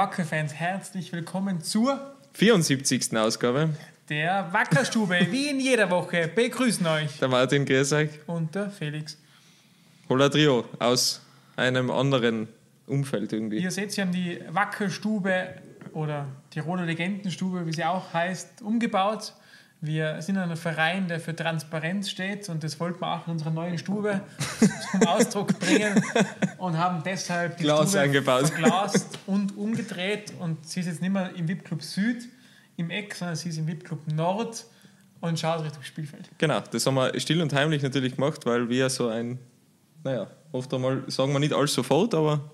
Wacker-Fans, herzlich willkommen zur 74. Ausgabe. der Wackerstube. Wie in jeder Woche begrüßen euch Der Martin, euch. und der Felix. Hola Trio aus einem anderen Umfeld irgendwie. Ihr seht, sie haben die Wackerstube oder Tiroler Legendenstube, wie sie auch heißt, umgebaut. Wir sind ein Verein, der für Transparenz steht und das wollten wir auch in unserer neuen Stube zum Ausdruck bringen und haben deshalb die Glas Stube eingebaut. verglast und umgedreht und sie ist jetzt nicht mehr im VIP-Club Süd im Eck, sondern sie ist im VIP-Club Nord und schaut Richtung Spielfeld. Genau, das haben wir still und heimlich natürlich gemacht, weil wir so ein, naja, oft einmal sagen wir nicht alles sofort, aber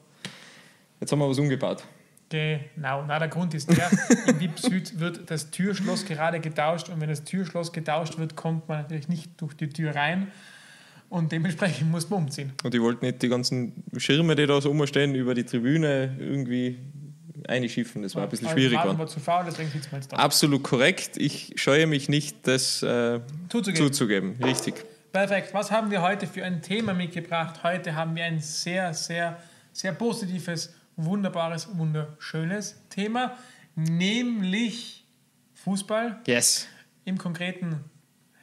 jetzt haben wir was umgebaut. Genau, na, der Grund ist der, im VIP Süd wird das Türschloss gerade getauscht und wenn das Türschloss getauscht wird, kommt man natürlich nicht durch die Tür rein und dementsprechend muss man umziehen. Und ich wollte nicht die ganzen Schirme, die da so rumstehen, über die Tribüne irgendwie einschiffen. Das war ein bisschen schwierig. War zu faul, deswegen sitzen wir jetzt da. Absolut korrekt. Ich scheue mich nicht, das äh, Zuzugeben. zuzugeben. Richtig. Perfekt. Was haben wir heute für ein Thema mitgebracht? Heute haben wir ein sehr, sehr, sehr positives, wunderbares, wunderschönes Thema, nämlich Fußball. Yes. Im konkreten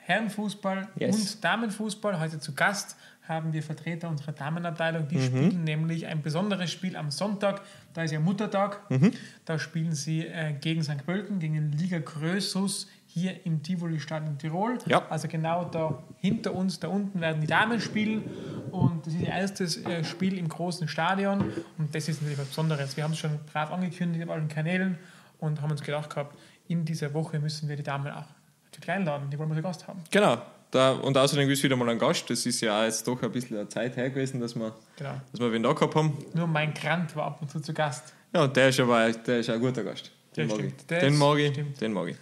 Herrenfußball Yes. und Damenfußball. Heute zu Gast haben wir Vertreter unserer Damenabteilung. Mhm. Die spielen nämlich ein besonderes Spiel am Sonntag. Da ist ja Muttertag. Mhm. Da spielen sie äh, gegen St. Pölten, gegen den Liga Grösus hier im Tivoli-Stadion Tirol. Ja. Also genau da hinter uns, da unten werden die Damen spielen. Und das ist ihr erstes äh, Spiel im großen Stadion. Und das ist natürlich was Besonderes. Wir haben es schon brav angekündigt auf allen Kanälen und haben uns gedacht gehabt, in dieser Woche müssen wir die Damen auch natürlich einladen. Die wollen wir zu Gast haben. Genau. Da, und außerdem ist wieder mal ein Gast. Das ist ja jetzt doch ein bisschen eine Zeit her gewesen, dass wir, Genau. dass wir wen da gehabt haben. Nur mein Grant war ab und zu zu Gast. Ja, und der ist aber der ist ein guter Gast. Den Der mag ich. Den mag ich. stimmt. Den mag ich.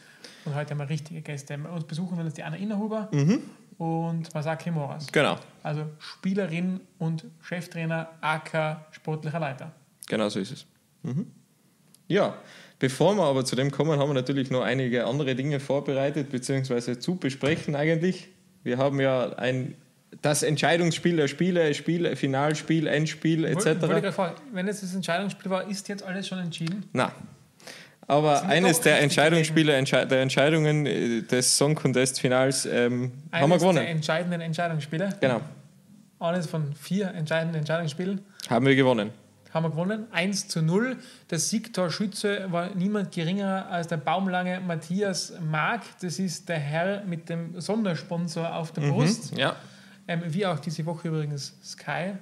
Und heute haben wir richtige Gäste. Uns besuchen wir jetzt die Anna Innerhuber und Masaki Moras. Genau. Also Spielerin und Cheftrainer, AK sportlicher Leiter. Genau so ist es. Mhm. Ja, bevor wir aber zu dem kommen, haben wir natürlich noch einige andere Dinge vorbereitet, beziehungsweise zu besprechen eigentlich. Wir haben ja ein, das Entscheidungsspiel der Spiele, Spiel, Finalspiel, Endspiel Wollte- wollte etc. gerade fragen, Wenn jetzt das Entscheidungsspiel war, ist jetzt alles schon entschieden? Na. Aber eines der Entscheidungsspiele, Entsche der Entscheidungen äh, des Song Contest Finals ähm, haben wir Eines der gewonnen. entscheidenden Entscheidungsspiele. Genau, Eines von vier entscheidenden Entscheidungsspielen. haben wir gewonnen. haben wir gewonnen. 1 zu 0. Der Siegtorschütze war niemand geringer als der baumlange Matthias Mark. Das ist der Herr mit dem Sondersponsor auf der Brust. Ja, Ähm, wie auch diese Woche übrigens Sky.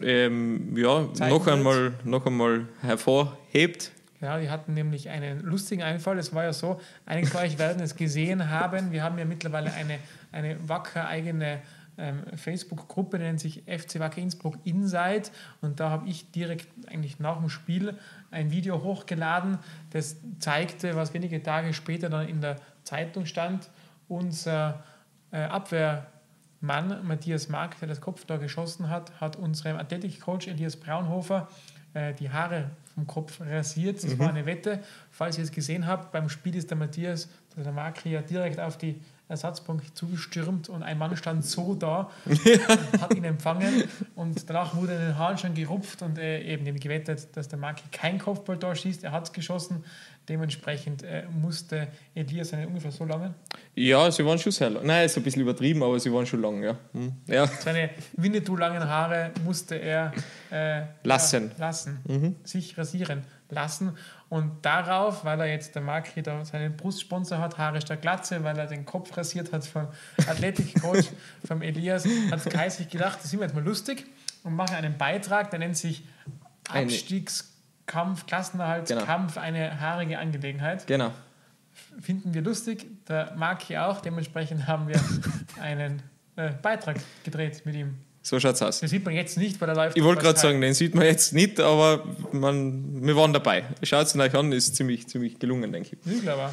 ähm, ja noch einmal, noch einmal hervorhebt. Ja, die hatten nämlich einen lustigen Einfall. Es war ja so, einige von euch werden es gesehen haben. Wir haben ja mittlerweile eine, eine wacker eigene ähm, Facebook-Gruppe, die nennt sich FC Wacker Innsbruck Inside. Und da habe ich direkt eigentlich nach dem Spiel ein Video hochgeladen, das zeigte, was wenige Tage später dann in der Zeitung stand. Unser äh, Abwehrmann Matthias Mark, der das Kopftor geschossen hat, hat unserem Athletikcoach Elias Braunhofer äh, die Haare vom Kopf rasiert. Das war eine Wette. Falls ihr es gesehen habt, beim Spiel ist der Matthias, der Mark hier direkt auf die Ersatzbank zugestürmt und ein Mann stand so da und hat ihn empfangen und danach wurde in den Haaren schon gerupft und äh, eben dem gewettet, dass der Mark kein Kopfballtor schießt. Er hat es geschossen. Dementsprechend äh, musste Elias seine ungefähr so lange, Ja, sie waren schon sehr lang. Nein, ist ein bisschen übertrieben, aber sie waren schon lang, ja. Hm. Ja, seine Winnetou-langen Haare musste er äh, Lassen. Ja, lassen, sich rasieren lassen. Und darauf, weil er jetzt der Mark hier da seinen Brustsponsor hat, Haare statt Glatze, weil er den Kopf rasiert hat vom Athletikcoach, vom Elias, hat Kai sich gedacht, das sind wir jetzt mal lustig und machen einen Beitrag, der nennt sich Eine- Abstiegskampf, Klassenerhaltskampf, eine haarige Angelegenheit. genau. Finden wir lustig, der Mark hier auch, dementsprechend haben wir einen äh, Beitrag gedreht mit ihm. So schaut's aus. Das sieht man jetzt nicht, weil er läuft. Ich wollte gerade sagen, den sieht man jetzt nicht, aber man, wir waren dabei. Schaut es euch an, ist ziemlich, ziemlich gelungen, denke ich. Übel aber.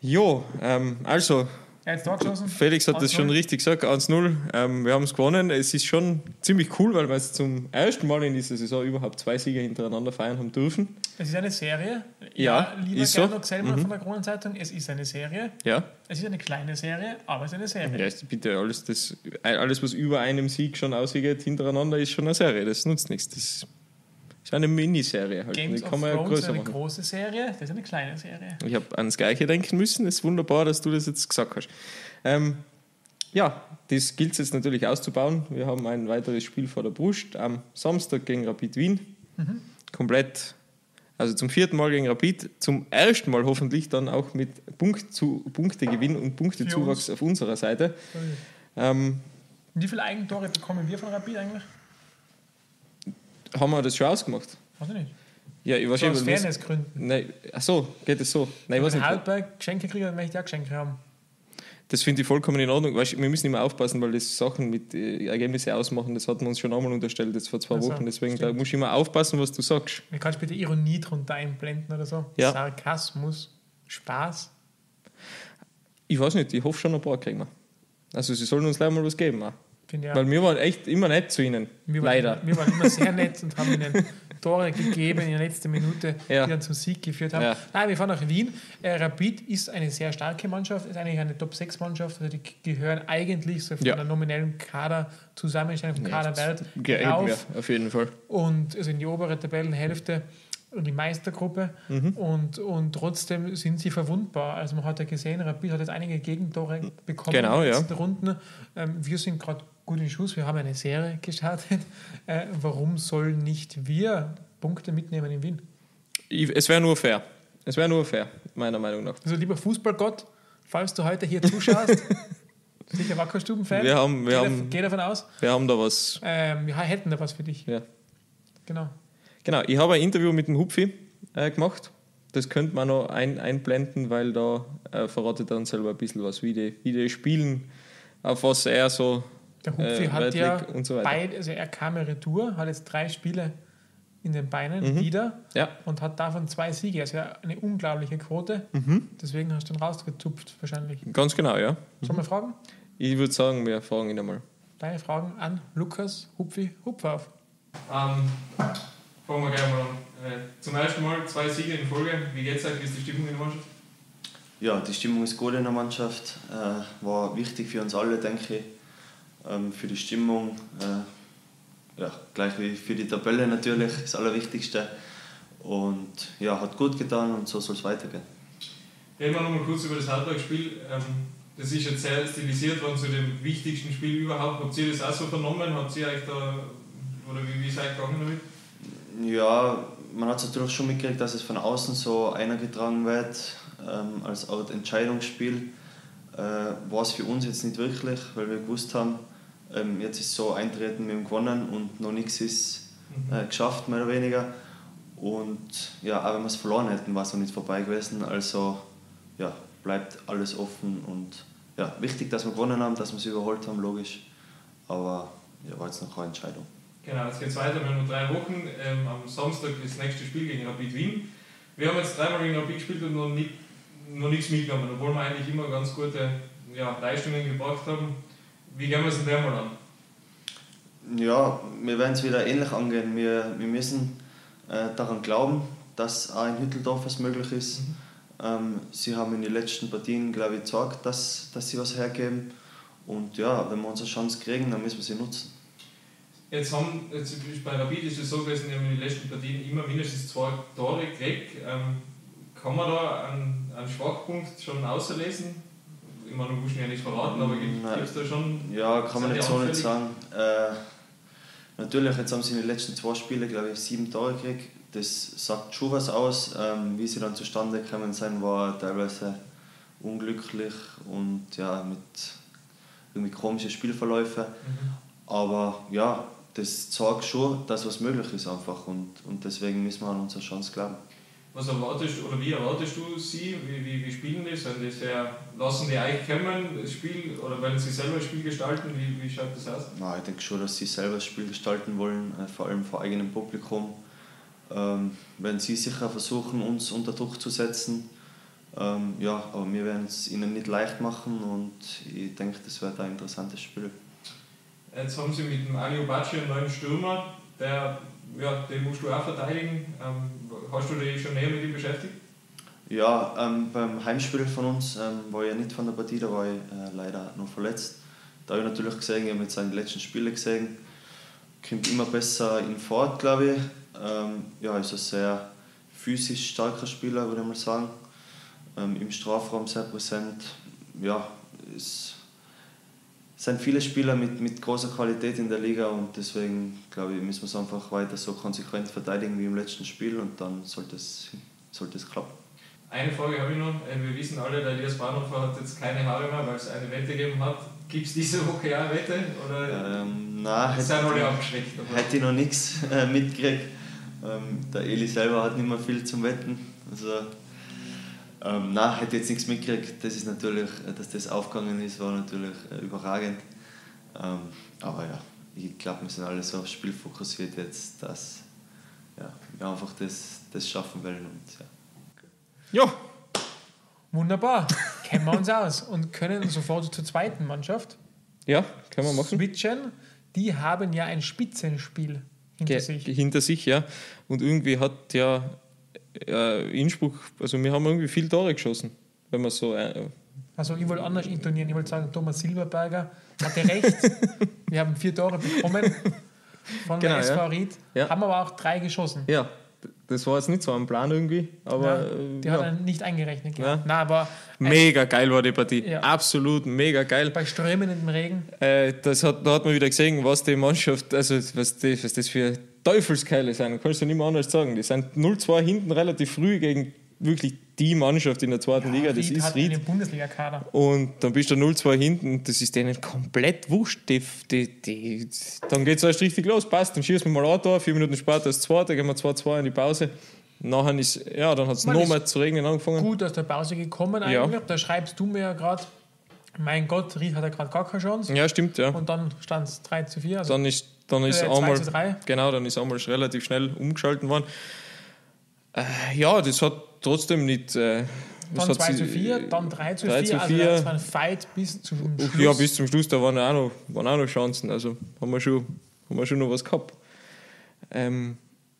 Jo, ähm, also, Hat Tor geschossen. Felix hat das 1-0. schon richtig gesagt, 1-0. Ähm, wir haben es gewonnen. Es ist schon ziemlich cool, weil wir jetzt zum ersten Mal in dieser Saison überhaupt zwei Siege hintereinander feiern haben dürfen. Es ist eine Serie. Ja, lieber ist so. Gernot Selmer von der Kronenzeitung, es ist eine Serie. Ja, Es ist eine kleine Serie, aber es ist eine Serie. ja bitte, alles, das, alles, was über einem Sieg schon ausgeht hintereinander, ist schon eine Serie. Das nutzt nichts. Das ist eine Miniserie. Halt. Games Die of kann man ja größer ist eine machen. große Serie, das ist eine kleine Serie. Ich habe ans Gleiche denken müssen. Es ist wunderbar, dass du das jetzt gesagt hast. Ähm, ja, das gilt es jetzt natürlich auszubauen. Wir haben ein weiteres Spiel vor der Brust am Samstag gegen Rapid Wien. Komplett, also zum vierten Mal gegen Rapid, zum ersten Mal hoffentlich dann auch mit Punkt zu, Punktegewinn und Punktezuwachs auf unserer Seite. Ähm, Wie viele Eigentore bekommen wir von Rapid eigentlich? Haben wir das schon ausgemacht? Weiß ich nicht. Ja, ich So aus wahrscheinlich. Fairnessgründen. Nein, ach so, geht es so? Nein, ich weiß nicht. Halbberg Geschenke kriege, dann möchte ich auch Geschenke haben. Das finde ich vollkommen in Ordnung. Weißt, wir müssen immer aufpassen, weil das Sachen mit äh, Ergebnisse ausmachen, das hat man uns schon einmal unterstellt, jetzt vor zwei Ach so, Wochen. Deswegen da musst du immer aufpassen, was du sagst. Mir kannst du bitte Ironie drunter einblenden oder so? Ja. Sarkasmus, Spaß. Ich weiß nicht, ich hoffe schon ein paar kriegen wir. Also sie sollen uns leider mal was geben. Auch. Auch. Weil wir waren echt immer nett zu ihnen. Wir waren, leider. Wir waren immer sehr nett und haben ihnen Tore gegeben in der letzten Minute, Ja. die dann zum Sieg geführt haben. Ja. Nein, wir fahren nach Wien. Äh, Rapid ist eine sehr starke Mannschaft, ist eigentlich eine Top-6-Mannschaft. Also die gehören eigentlich so von Ja. der nominellen Kader Zusammenstellung vom Ja, Kaderwert Ja, ja, auf jeden Fall. und also in die obere Tabellenhälfte und die Meistergruppe Mhm. und, und trotzdem sind sie verwundbar. Also man hat ja gesehen, Rapid hat jetzt einige Gegentore bekommen Genau, in den ja. letzten Runden. Ähm, wir sind gerade gut in Schuss, wir haben eine Serie gestartet. Äh, warum sollen nicht wir Punkte mitnehmen in Wien? Es wäre nur fair. Es wäre nur fair, meiner Meinung nach. Also lieber Fußballgott, falls du heute hier zuschaust, sicher Wackerstuben-Fan, Wir haben, wir, geh, haben, dav- geh davon aus, wir haben da was. ähm, wir hätten da was für dich. Ja. Genau. Genau, ich habe ein Interview mit dem Hupfi äh, gemacht. Das könnte man noch ein, einblenden, weil da äh, verratet er uns selber ein bisschen was, wie die, wie die spielen, auf was er so Der Hupfi äh, hat ja und so weiter. beid, also er kam ja retour, hat jetzt drei Spiele in den Beinen wieder Ja, und hat davon zwei Siege. Also eine unglaubliche Quote. Mhm. Deswegen hast du ihn rausgezupft wahrscheinlich. ganz genau, ja. Sollen wir fragen? Ich würde sagen, wir fragen ihn einmal. Deine Fragen an Lukas Hupfi Hupfauf. Ähm, fangen wir gleich mal an. Äh, zum ersten Mal zwei Siege in Folge. Wie geht's euch? Wie ist die Stimmung in der Mannschaft? Ja, die Stimmung ist gut in der Mannschaft. Äh, war wichtig für uns alle, denke ich. Ähm, für die Stimmung, äh, ja, gleich wie für die Tabelle natürlich, das Allerwichtigste. Und ja, hat gut getan und so soll es weitergehen. Reden wir nochmal kurz über das Halbtagsspiel. Ähm, das ist jetzt sehr stilisiert worden zu dem wichtigsten Spiel überhaupt. Habt ihr das auch so vernommen? Habt ihr euch da, oder wie, wie seid ihr gegangen damit? Ja, man hat es natürlich schon mitgekriegt, dass es von außen so eingetragen wird ähm, als Art Entscheidungsspiel. Äh, war es für uns jetzt nicht wirklich, weil wir gewusst haben, ähm, jetzt ist so eintreten, wir haben gewonnen und noch nichts ist äh, geschafft, mehr oder weniger. Und ja, auch wenn wir es verloren hätten, war es noch nicht vorbei gewesen. Also ja, bleibt alles offen und ja, wichtig, dass wir gewonnen haben, dass wir sie überholt haben, logisch. Aber ja, war jetzt noch keine Entscheidung. Genau, jetzt geht es weiter. Wir haben noch drei Wochen. Ähm, am Samstag das nächste Spiel gegen Rapid Wien. Wir haben jetzt dreimal gegen Rapid gespielt und noch, nicht, noch nichts mitgenommen, obwohl wir eigentlich immer ganz gute ja, Leistungen gebracht haben. Wie gehen wir es denn der mal an? Ja, wir werden es wieder ähnlich angehen. Wir, wir müssen äh, daran glauben, dass auch in Hütteldorf was möglich ist. Ähm, sie haben in den letzten Partien, glaube ich, gezeigt, dass, dass sie was hergeben. Und ja, wenn wir unsere Chance kriegen, dann müssen wir sie nutzen. Jetzt haben, jetzt bei Rapid ist es so gewesen, die haben in den letzten Partien immer mindestens zwei Tore gekriegt. Ähm, kann man da einen, einen Schwachpunkt schon auslesen? Ich meine, du musst ihn ja nicht verraten, aber gibt es da schon. Ja, kann man die so nicht sagen. Äh, natürlich, jetzt haben sie in den letzten zwei Spielen, glaube ich, sieben Tore gekriegt. Das sagt schon was aus. Ähm, wie sie dann zustande gekommen sind, war teilweise unglücklich und ja, mit irgendwie komischen Spielverläufen. Aber ja, das zeigt schon, dass was möglich ist einfach und, und deswegen müssen wir an unsere Chance glauben. Was erwartest oder wie erwartest du sie? Wie, wie, wie spielen die? Sind die sehr, lassen die euch kommen, das Spiel, oder wollen sie selber das Spiel gestalten? Wie, wie schaut das aus? Na, ich denke schon, dass sie selber das Spiel gestalten wollen, äh, vor allem vor eigenem Publikum. Ähm, werden sie sicher versuchen, uns unter Druck zu setzen. Ähm, ja, aber wir werden es ihnen nicht leicht machen und ich denke, das wird ein interessantes Spiel. Jetzt haben sie mit dem Ali Obacci einen neuen Stürmer, der, ja, den musst du auch verteidigen. Ähm, hast du dich schon näher mit ihm beschäftigt? Ja, ähm, beim Heimspiel von uns ähm, war ich ja nicht von der Partie, da war ich äh, leider noch verletzt. Da habe ich natürlich gesehen, ich habe jetzt seine letzten Spiele gesehen, kommt immer besser in Fahrt, glaube ich. Ähm, ja, ist ein sehr physisch starker Spieler, würde ich mal sagen. Ähm, Im Strafraum sehr präsent. Ja, es sind viele Spieler mit, mit großer Qualität in der Liga und deswegen glaube ich, müssen wir es einfach weiter so konsequent verteidigen wie im letzten Spiel und dann sollte es, sollte es klappen. Eine Frage habe ich noch. Äh, wir wissen alle, der Elias Bahnhofer hat jetzt keine Haare mehr, weil es eine Wette gegeben hat. Gibt es diese Woche ja eine Wette? Oder ähm, nein, sind alle abgeschreckt? Hätte ich noch nichts äh, mitgekriegt. Ähm, der Eli selber hat nicht mehr viel zum Wetten. Also, ähm, nein, hätte jetzt nichts mitgekriegt. Das ist natürlich, äh, dass das aufgegangen ist, war natürlich äh, überragend. Ähm, aber ja, ich glaube, wir sind alle so aufs Spiel fokussiert jetzt, dass ja, wir einfach das, das schaffen wollen. Und, ja. ja. Wunderbar. Kennen wir uns aus und können sofort zur zweiten Mannschaft. Ja, können wir machen. Switchen. Die haben ja ein Spitzenspiel hinter Ge sich. Hinter sich, ja. Und irgendwie hat ja äh, Innsbruck, also wir haben irgendwie viele Tore geschossen, wenn man so. Äh, also ich wollte anders intonieren, ich wollte sagen, Thomas Silberberger hatte recht. wir haben vier Tore bekommen von genau, der SV ja. Ried, ja. haben aber auch drei geschossen. Ja, das war jetzt nicht so am Plan irgendwie, aber. Ja, die hat er nicht eingerechnet. Ja. Nein, aber mega geil war die Partie. Absolut mega geil. Bei strömendem Regen. Äh, das hat, da hat man wieder gesehen, was die Mannschaft, also was, die, was das für Teufelskeile sind. Kannst du nicht mehr anders sagen. Die sind 0-2 hinten relativ früh gegen wirklich die Mannschaft in der zweiten ja, Liga. Das Ried ist Ried. Bundesliga-Kader. Und dann bist du 0-2 hinten. Das ist denen komplett wurscht. Die, die, die, dann geht es erst richtig los. Passt, dann schießen wir mal ein Tor. Vier Minuten später das zweite, gehen wir 2-2 in die Pause. Nachher ist, ja, dann hat es nochmal zu regnen angefangen. Gut aus der Pause gekommen eigentlich. Ja. Da schreibst du mir ja gerade, mein Gott, Ried hat ja gerade gar keine Chance. Ja, stimmt, ja. Und dann stand es 3 zu 4. Also dann ist, dann ist äh, einmal, genau, dann ist einmal relativ schnell umgeschalten worden. Äh, ja, das hat trotzdem nicht. Äh, dann 2 zu 4, dann 3 zu 3 4. Zu 4. Also das war ein Fight bis zum Schluss. Ja, bis zum Schluss, da waren auch noch, waren auch noch Chancen. Also haben wir schon, haben wir schon noch was gehabt. Ähm,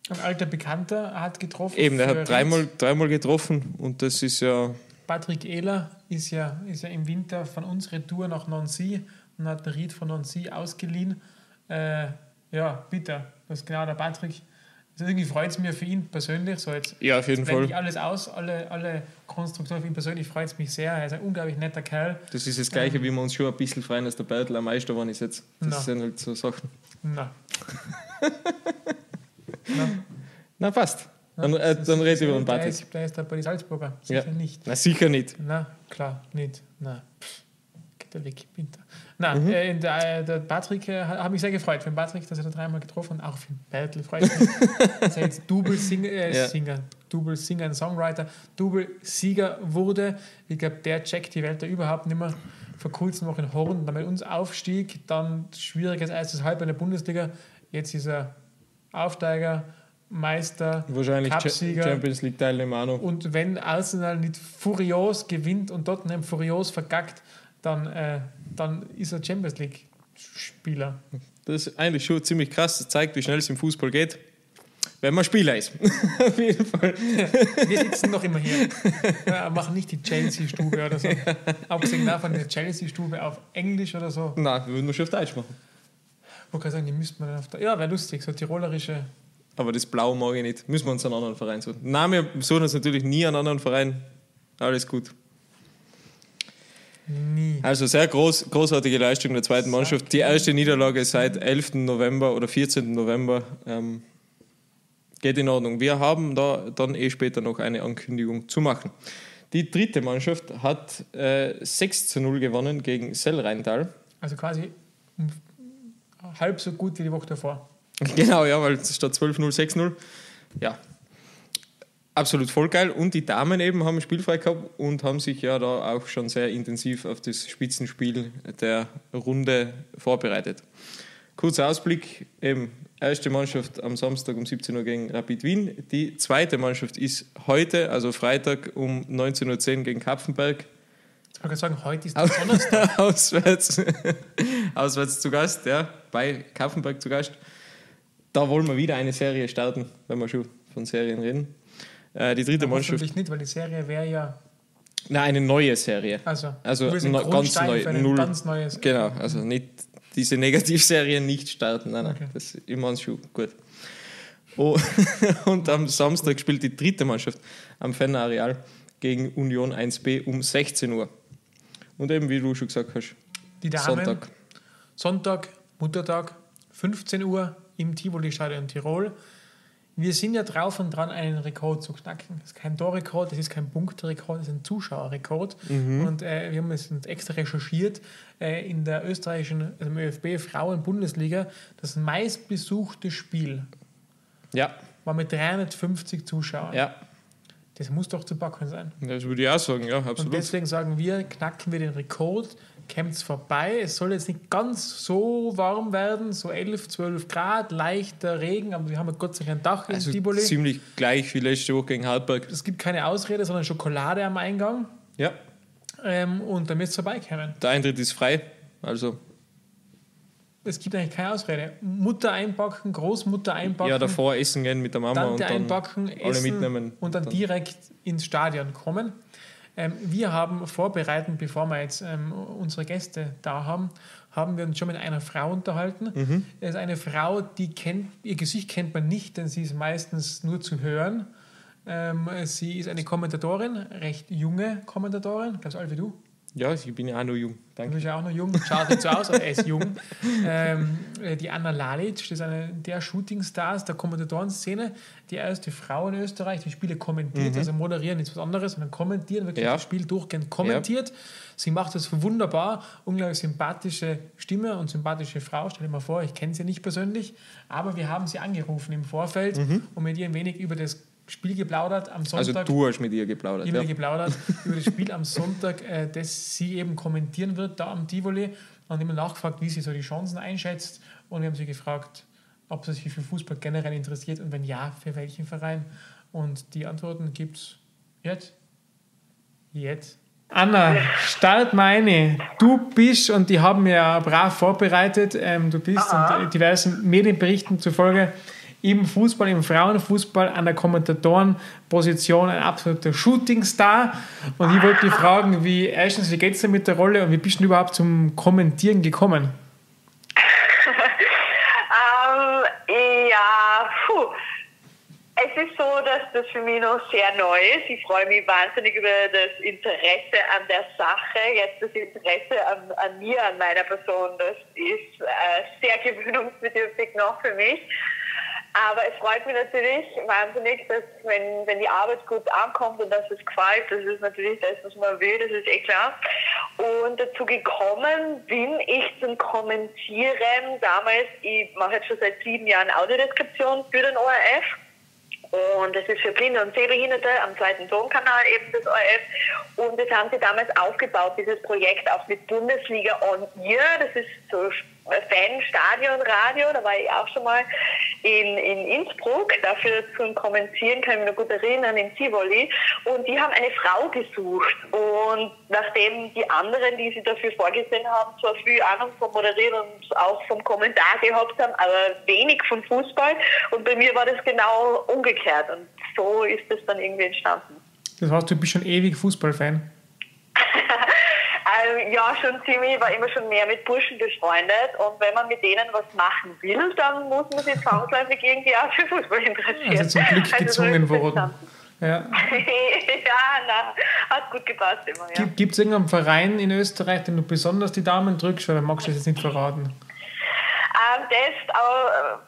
ein alter Bekannter hat getroffen. Eben, der hat dreimal, dreimal getroffen und das ist ja. Patrick Ehler ist ja, ist ja im Winter von unserer Tour nach Nancy und hat den Ried von Nancy ausgeliehen. Äh, ja, bitte, das ist genau der Patrick. Also irgendwie freut es mich für ihn persönlich. So jetzt, ja, auf jeden jetzt Fall. Ich alles aus, alle, alle Konstruktionen für ihn persönlich freut es mich sehr. Er ist ein unglaublich netter Kerl. Das ist das Gleiche, ähm, wie wir uns schon ein bisschen freuen, dass der Beutel am Meister geworden ist jetzt. Das na. sind halt so Sachen. Na. Na, Na passt. Dann, äh, dann rede ich über den Patrick. Der ist, der bei den Salzburger. Sicher ja. nicht. Na, sicher nicht. Na, klar, nicht. Na, geht er weg, Winter. Na, mhm. äh, der, der, Patrick äh, hat mich sehr gefreut. Für den Patrick, dass er da dreimal getroffen hat. Auch für den Bertel freut mich. dass er jetzt Double Singer, äh, ja. Singer, Double Singer und Songwriter, Double Sieger wurde. Ich glaube, der checkt die Welt da überhaupt nicht mehr. Vor kurzem noch in Horn, dann mit uns aufstieg, dann schwieriges erstes Halb in der Bundesliga. Jetzt ist er Aufsteiger, Meister, Wahrscheinlich Cupsieger. Champions League Teilnehmer noch. Und wenn Arsenal nicht furios gewinnt und Tottenham furios verkackt, dann, äh, dann ist er Champions League Spieler. Das ist eigentlich schon ziemlich krass. Das zeigt, wie schnell es im Fußball geht. Wenn man Spieler ist. Auf jeden Fall. Wir sitzen noch immer hier. Ja, machen nicht die Chelsea-Stube oder so. Ja. Abgesehen davon, die Chelsea-Stube auf Englisch oder so. Nein, wir würden nur schon auf Deutsch machen. Wo kann ich sagen, die müsste man auf der. Ja, wäre lustig, so tirolerische. Aber das Blau mag ich nicht. Müssen wir uns einen anderen Verein suchen. Nein, wir suchen uns natürlich nie einen anderen Verein. Alles gut. Nie. Also sehr groß, großartige Leistung der zweiten Mannschaft. Die erste Niederlage seit 11. November oder 14. November ähm, geht in Ordnung. Wir haben da dann eh später noch eine Ankündigung zu machen. Die dritte Mannschaft hat äh, 6 zu 0 gewonnen gegen Sellrheintal. Also quasi halb so gut wie die Woche davor. Genau, ja, weil statt 12-0, 6-0. Ja, absolut voll geil. Und die Damen eben haben spielfrei gehabt und haben sich ja da auch schon sehr intensiv auf das Spitzenspiel der Runde vorbereitet. Kurzer Ausblick, eben erste Mannschaft am Samstag um 17 Uhr gegen Rapid Wien. Die zweite Mannschaft ist heute, also Freitag um 19.10 Uhr gegen Kapfenberg. Ich wollte sagen, heute ist der Donnerstag. auswärts, auswärts zu Gast, ja, bei Kapfenberg zu Gast. Da wollen wir wieder eine Serie starten, wenn wir schon von Serien reden. Äh, die dritte Mannschaft. nicht, weil die Serie wäre ja. Nein, eine neue Serie. Also, also no, ganz neu. Null, ganz neues. Genau, also nicht diese Negativserien nicht starten. Nein, nein, okay. das ist immer schon gut. Oh, und am Samstag spielt die dritte Mannschaft am Fenner Areal gegen Union 1b um 16 Uhr. Und eben, wie du schon gesagt hast, Die Damen, Sonntag. Sonntag, Muttertag, 15 Uhr im Tivoli-Stadion Tirol. Wir sind ja drauf und dran, einen Rekord zu knacken. Das ist kein Torrekord, das ist kein Punkterekord, das ist ein Zuschauerrekord. Mhm. Und äh, wir haben es extra recherchiert. Äh, in der österreichischen, also im ÖFB Frauen-Bundesliga, das meistbesuchte Spiel ja. war mit 350 Zuschauern. Ja. Das muss doch zu backen sein. Das würde ich auch sagen, ja, absolut. Und deswegen sagen wir, knacken wir den Rekord es vorbei. Es soll jetzt nicht ganz so warm werden, so 11, 12 Grad, leichter Regen, aber wir haben Gott sei Dank ein Dach also in Tivoli. Ziemlich gleich wie letzte Woche gegen Halberg. Es gibt keine Ausrede, sondern Schokolade am Eingang. Ja. Ähm, und dann wird es vorbeikommen. Der Eintritt ist frei, also. Es gibt eigentlich keine Ausrede. Mutter einpacken, Großmutter einpacken. Ja, davor essen gehen mit der Mama Tante und dann einpacken, alle mitnehmen. Und dann, dann direkt ins Stadion kommen. Ähm, wir haben vorbereitet, bevor wir jetzt ähm, unsere Gäste da haben, haben wir uns schon mit einer Frau unterhalten. Mhm. Das ist eine Frau, die kennt, ihr Gesicht kennt man nicht, denn sie ist meistens nur zu hören. Ähm, sie ist eine Kommentatorin, recht junge Kommentatorin, ganz alt wie du. Ja, ich bin ja auch noch jung. Danke. Du bist ja auch noch jung. Schaut nicht so aus, aber er ist jung. Ähm, äh, die Anna Lalic, das ist eine der Shootingstars der Kommentatorenszene. Die erste Frau in Österreich, die Spiele kommentiert, mhm. also moderieren nichts anderes, sondern kommentieren, wirklich ja. das Spiel durchgehend kommentiert. Ja. Sie macht das wunderbar, unglaublich sympathische Stimme und sympathische Frau. Stell dir mal vor, ich kenne sie nicht persönlich, aber wir haben sie angerufen im Vorfeld mhm. und mit ihr ein wenig über das Spiel geplaudert am also Sonntag. Also du hast mit ihr geplaudert. Ich ja. geplaudert über das Spiel am Sonntag, äh, das sie eben kommentieren wird da am Tivoli. Und immer nachgefragt, wie sie so die Chancen einschätzt. Und wir haben sie gefragt, ob sie sich für Fußball generell interessiert und wenn ja, für welchen Verein. Und die Antworten gibt es jetzt. Jetzt. Anna, start meine. Du bist, und die haben ja brav vorbereitet, ähm, du bist Aha. und diversen Medienberichten zufolge im Fußball, im Frauenfußball an der Kommentatorenposition ein absoluter Shootingstar. Und ich wollte dich fragen, wie erstens, wie geht es dir mit der Rolle und wie bist du überhaupt zum Kommentieren gekommen? ähm, ja, puh. Es ist so, dass das für mich noch sehr neu ist. Ich freue mich wahnsinnig über das Interesse an der Sache. Jetzt das Interesse an, an mir, an meiner Person, das ist äh, sehr gewöhnungsbedürftig noch für mich. Aber es freut mich natürlich wahnsinnig, dass wenn, wenn die Arbeit gut ankommt und dass es gefällt, das ist natürlich das, was man will, das ist eh klar. Und dazu gekommen bin ich zum Kommentieren damals, ich mache jetzt schon seit sieben Jahren Audiodeskription für den ORF. Und das ist für Blinde und Sehbehinderte am zweiten Tonkanal eben das ORF. Und das haben sie damals aufgebaut, dieses Projekt auch mit Bundesliga on Ear. Das ist so Fan-Stadion-Radio, da war ich auch schon mal in, in Innsbruck, dafür zum Kommentieren, kann ich mich noch gut erinnern, in Tivoli. Und die haben eine Frau gesucht. Und nachdem die anderen, die sie dafür vorgesehen haben, zwar viel Ahnung vom Moderieren und auch vom Kommentar gehabt haben, aber wenig vom Fußball. Und bei mir war das genau umgekehrt. Und so ist das dann irgendwie entstanden. Das heißt, du bist schon ewig Fußballfan? Ähm, ja, schon ziemlich. Ich war immer schon mehr mit Burschen befreundet. Und wenn man mit denen was machen will, dann muss man sich zwangsläufig irgendwie auch für Fußball interessieren. Also zum Glück also gezwungen worden. Ja. ja, na, hat gut gepasst immer. Ja. Gibt es irgendeinen Verein in Österreich, den du besonders die Daumen drückst, oder magst du das jetzt nicht verraten? Ähm, das, aber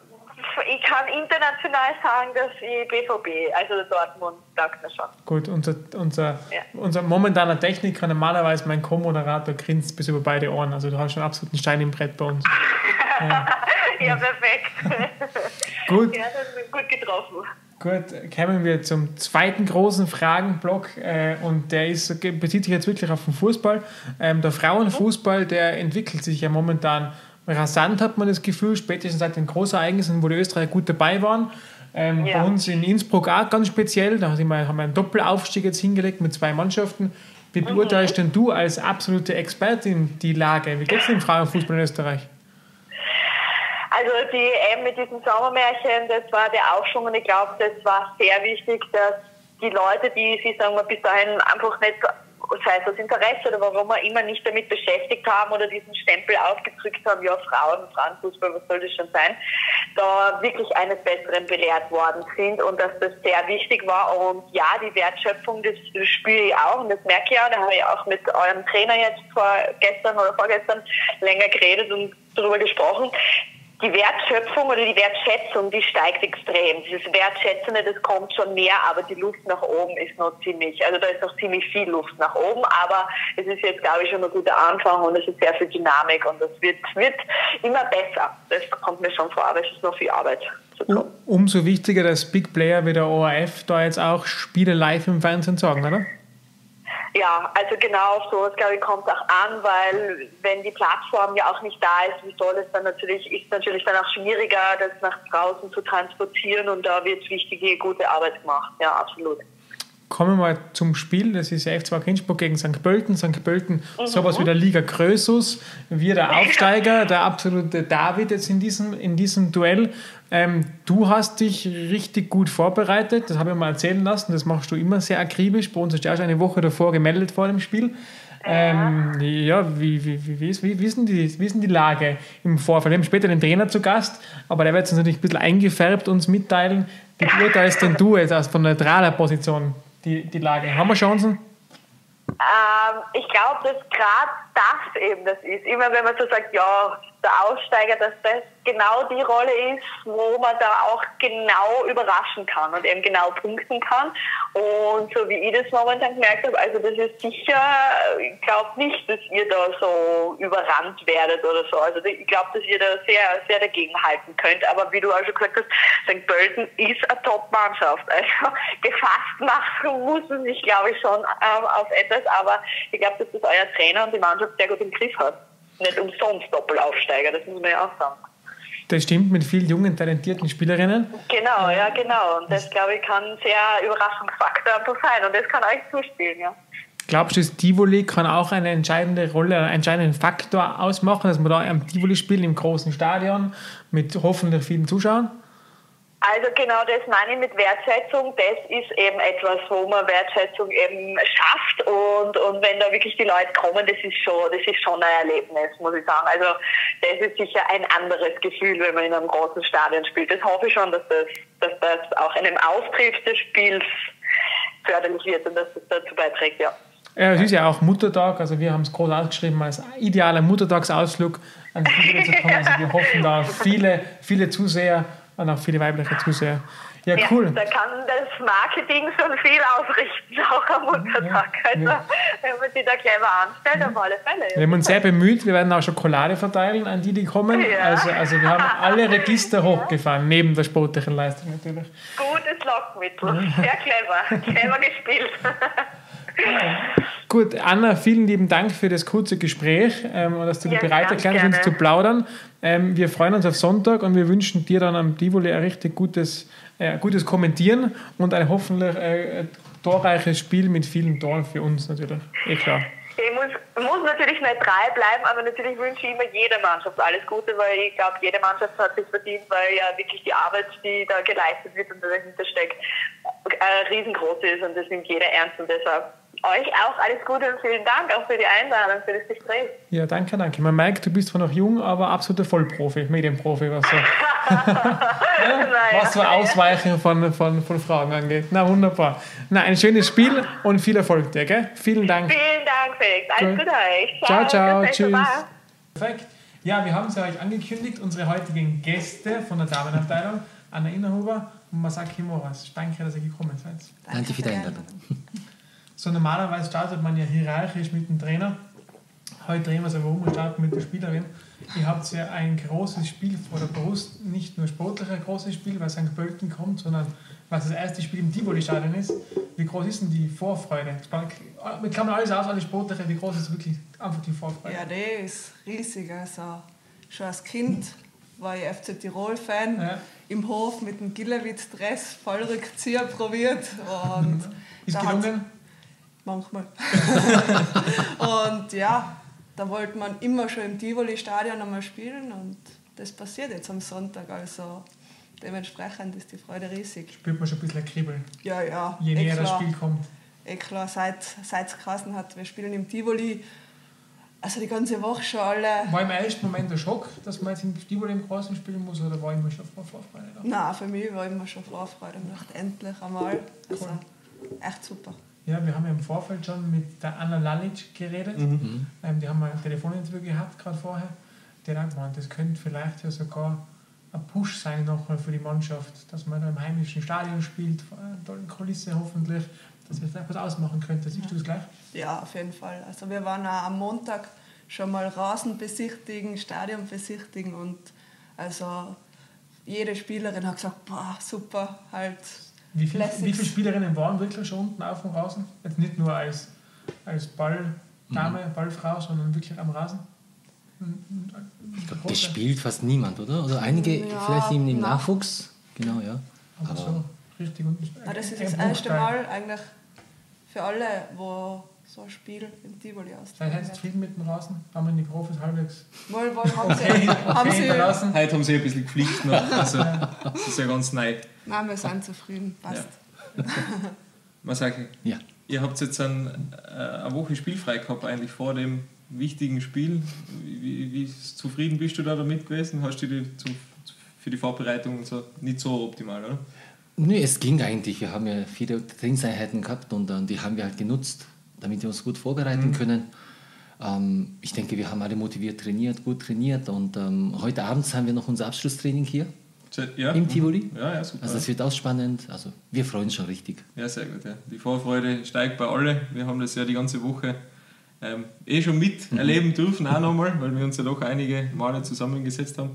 ich kann international sagen, dass ich BVB, also der Dortmund, sagt mir schon. Gut, unser, unser, ja. unser momentaner Techniker, normalerweise mein Co-Moderator, grinst bis über beide Ohren. Also du hast schon absolut einen Stein im Brett bei uns. ja. ja, perfekt. gut. Ja, das ist gut getroffen. Gut, kommen wir zum zweiten großen Fragenblock äh, und der ist, bezieht sich jetzt wirklich auf den Fußball. Ähm, der Frauenfußball, der entwickelt sich ja momentan rasant, hat man das Gefühl, spätestens seit den Großereignissen, wo die Österreicher gut dabei waren. Ähm, ja. Bei uns in Innsbruck auch ganz speziell, da haben wir einen Doppelaufstieg jetzt hingelegt mit zwei Mannschaften. Wie beurteilst mhm. denn du als absolute Expertin die Lage? Wie geht es dem Frauenfußball in Österreich? Also die EM mit diesem Sommermärchen, das war der Aufschwung und ich glaube, das war sehr wichtig, dass die Leute, die sich sagen wir, bis dahin einfach nicht sei es aus Interesse oder warum wir immer nicht damit beschäftigt haben oder diesen Stempel aufgedrückt haben, ja Frauen, Frauenfußball, was soll das schon sein, da wirklich eines Besseren belehrt worden sind und dass das sehr wichtig war und ja, die Wertschöpfung, das spüre ich auch und das merke ich auch, da habe ich auch mit eurem Trainer jetzt vor gestern oder vorgestern länger geredet und darüber gesprochen, die Wertschöpfung oder die Wertschätzung, die steigt extrem. Dieses Wertschätzende, das kommt schon mehr, aber die Luft nach oben ist noch ziemlich, also da ist noch ziemlich viel Luft nach oben, aber es ist jetzt, glaube ich, schon ein guter Anfang und es ist sehr viel Dynamik und es wird, wird immer besser. Das kommt mir schon vor, aber es ist noch viel Arbeit. Umso wichtiger, dass Big Player wie der ORF da jetzt auch Spiele live im Fernsehen sagen, oder? Ja, also genau auf sowas, glaube ich, kommt auch an, weil wenn die Plattform ja auch nicht da ist, wie soll es dann natürlich, ist natürlich dann auch schwieriger, das nach draußen zu transportieren und da wird wichtige, gute Arbeit gemacht. Ja, absolut. Kommen wir mal zum Spiel. Das ist ja F2 Innsbruck gegen St. Pölten. St. Pölten, mhm. sowas wie der Liga Krösus. Wir der Aufsteiger, der absolute David jetzt in diesem, in diesem Duell. Ähm, du hast dich richtig gut vorbereitet, das habe ich mal erzählen lassen. Das machst du immer sehr akribisch. Bei uns hast du auch eine Woche davor gemeldet vor dem Spiel. Ähm, ja, wie, wie, wie, wie, ist, wie, wie, ist die, wie ist denn die Lage im Vorfeld? Wir haben später den Trainer zu Gast, aber der wird uns natürlich ein bisschen eingefärbt uns mitteilen. Wie beurteilst denn du jetzt aus von neutraler Position die, die Lage? Haben wir Chancen? Ähm, ich glaube, dass gerade das eben das ist. Immer wenn man so sagt, ja, der Aussteiger, dass das genau die Rolle ist, wo man da auch genau überraschen kann und eben genau punkten kann. Und so wie ich das momentan gemerkt habe, also das ist sicher, ich glaube nicht, dass ihr da so überrannt werdet oder so. Also ich glaube, dass ihr da sehr, sehr dagegen halten könnt. Aber wie du auch schon gesagt hast, St. Pölten ist eine Top-Mannschaft. Also gefasst machen muss man sich, glaube ich, schon ähm, auf etwas. Aber ich glaube, dass das euer Trainer und die Mannschaft sehr gut im Griff hat nicht umsonst Doppelaufsteiger, das muss man ja auch sagen. Das stimmt, mit vielen jungen, talentierten Spielerinnen. Genau, ja, genau. Und das, glaube ich, kann ein sehr Überraschungsfaktor einfach sein. Und das kann euch zuspielen, ja. Glaubst du, das Tivoli kann auch eine entscheidende Rolle, einen entscheidenden Faktor ausmachen, dass man da am Tivoli spielt, im großen Stadion, mit hoffentlich vielen Zuschauern? Also genau das meine ich mit Wertschätzung. Das ist eben etwas, wo man Wertschätzung eben schafft und, und wenn da wirklich die Leute kommen, das ist schon, das ist schon ein Erlebnis, muss ich sagen. Also das ist sicher ein anderes Gefühl, wenn man in einem großen Stadion spielt. Das hoffe ich schon, dass das, dass das auch einem Auftritt des Spiels förderlich wird und dass das dazu beiträgt, ja. Ja, es ist ja auch Muttertag, also wir haben es groß ausgeschrieben als idealer Muttertagsausflug an die zu kommen. Also wir hoffen da viele, viele Zuseher und auch viele weibliche Zuseher. Ja, cool. Ja, da kann das Marketing schon viel ausrichten, auch am Muttertag. Also, ja. wenn man sich da clever anstellt, auf alle Fälle. Wir haben uns sehr bemüht, wir werden auch Schokolade verteilen an die, die kommen. Ja. Also, also wir haben alle Register hochgefahren, neben der sportlichen Leistung natürlich. Gutes Lockmittel, sehr clever, clever gespielt. Gut, Anna, vielen lieben Dank für das kurze Gespräch ähm, und dass du ja, bereit erklärt hast, uns zu plaudern. Ähm, wir freuen uns auf Sonntag und wir wünschen dir dann am Tivoli ein richtig gutes, äh, gutes Kommentieren und ein hoffentlich äh, torreiches Spiel mit vielen Toren für uns natürlich. Eh klar. Ich muss, muss natürlich neutral bleiben, aber natürlich wünsche ich immer jeder Mannschaft alles Gute, weil ich glaube, jede Mannschaft hat sich verdient, weil ja wirklich die Arbeit, die da geleistet wird und dahinter steckt, äh, riesengroß ist und das nimmt jeder ernst und deshalb euch auch alles Gute und vielen Dank auch für die Einladung, für das Gespräch. Ja, danke, danke. Man merkt, du bist zwar noch jung, aber absoluter Vollprofi, Medienprofi, was so, ja, was so Ausweichen von, von, von Fragen angeht. Na, wunderbar. Na, ein schönes Spiel und viel Erfolg dir, gell? Vielen Dank. Vielen Dank, Felix. Alles Gute euch. Ciao, ciao. ciao tschüss. Perfekt. Ja, wir haben es euch angekündigt, unsere heutigen Gäste von der Damenabteilung, Anna Innerhuber und Masaki Moras. Danke, dass ihr gekommen seid. Danke für die Einladung. So normalerweise startet man ja hierarchisch mit dem Trainer. Heute drehen wir es aber um und starten mit der Spielerin. Ihr habt ja ein großes Spiel vor der Brust, nicht nur sportlich ein großes Spiel, weil St. Pölten kommt, sondern was das erste Spiel im Tivoli-Stadion ist. Wie groß ist denn die Vorfreude? Wir klammern alles aus, alles Sportliche. Wie groß ist wirklich einfach die Vorfreude? Ja, die ist riesig. Also schon als Kind war ich FC Tirol-Fan. Ja. Im Hof mit dem Gillewitz-Dress Vollrückzieher probiert. Und ist gelungen? Manchmal. und ja, da wollte man immer schon im Tivoli-Stadion einmal spielen und das passiert jetzt am Sonntag. Also dementsprechend ist die Freude riesig. Spürt man schon ein bisschen Kribbeln? Ja, ja. Je näher das Spiel kommt. eh klar, seit, seit es geheißen hat, wir spielen im Tivoli, also die ganze Woche schon alle. War im ersten Moment ein Schock, dass man jetzt im Tivoli im Großen spielen muss, oder war immer schon Vorfreude da? Nein, für mich war immer schon Vorfreude und dachte, endlich einmal. Also echt super. Ja, wir haben ja im Vorfeld schon mit der Anna Lalic geredet. Mhm. Ähm, die haben wir ein Telefoninterview gehabt, gerade vorher. Die hat gemeint, das könnte vielleicht ja sogar ein Push sein noch für die Mannschaft, dass man da im heimischen Stadion spielt, vor einer tollen Kulisse hoffentlich, dass wir vielleicht was ausmachen könnte. Siehst du das gleich? Ja, auf jeden Fall. Also wir waren auch am Montag schon mal Rasen besichtigen, Stadion besichtigen und also jede Spielerin hat gesagt, boah, super, halt wie, viel, wie viele Spielerinnen waren wirklich schon unten auf dem Rasen? Jetzt nicht nur als, als Balldame, mhm. Ballfrau, sondern wirklich am Rasen? Ich glaube, das spielt fast niemand, oder? Oder einige ja, vielleicht im, im Nachwuchs. Genau, ja. Aber, Aber so richtig. Und ja, das ist das erste Mal eigentlich für alle, wo so ein Spiel im Tivoli aus. Vielleicht heißt viel mit dem Rasen, haben wir die Profis halbwegs. Wohl, wohl, haben sie, okay, haben sie Heute haben sie ein bisschen gepflegt noch. Also, das ist ja ganz neu. Nein, wir sind zufrieden, passt. Ja. Masaki, ja. ihr habt jetzt ein, äh, eine Woche spielfrei gehabt, eigentlich vor dem wichtigen Spiel. Wie, wie zufrieden bist du da damit gewesen? Hast du die zu, für die Vorbereitung so nicht so optimal, oder? Nee, es ging eigentlich. Wir haben ja viele Trainingseinheiten gehabt und uh, die haben wir halt genutzt, damit wir uns gut vorbereiten mhm. können. Ähm, ich denke, wir haben alle motiviert trainiert, gut trainiert und ähm, heute Abend haben wir noch unser Abschlusstraining hier ja. im Tivoli. Ja, ja, super. Also es wird auch spannend. Also wir freuen uns schon richtig. Ja, sehr gut. Ja. Die Vorfreude steigt bei alle. Wir haben das ja die ganze Woche ähm, eh schon miterleben mhm. dürfen, auch nochmal, weil wir uns ja doch einige Male zusammengesetzt haben.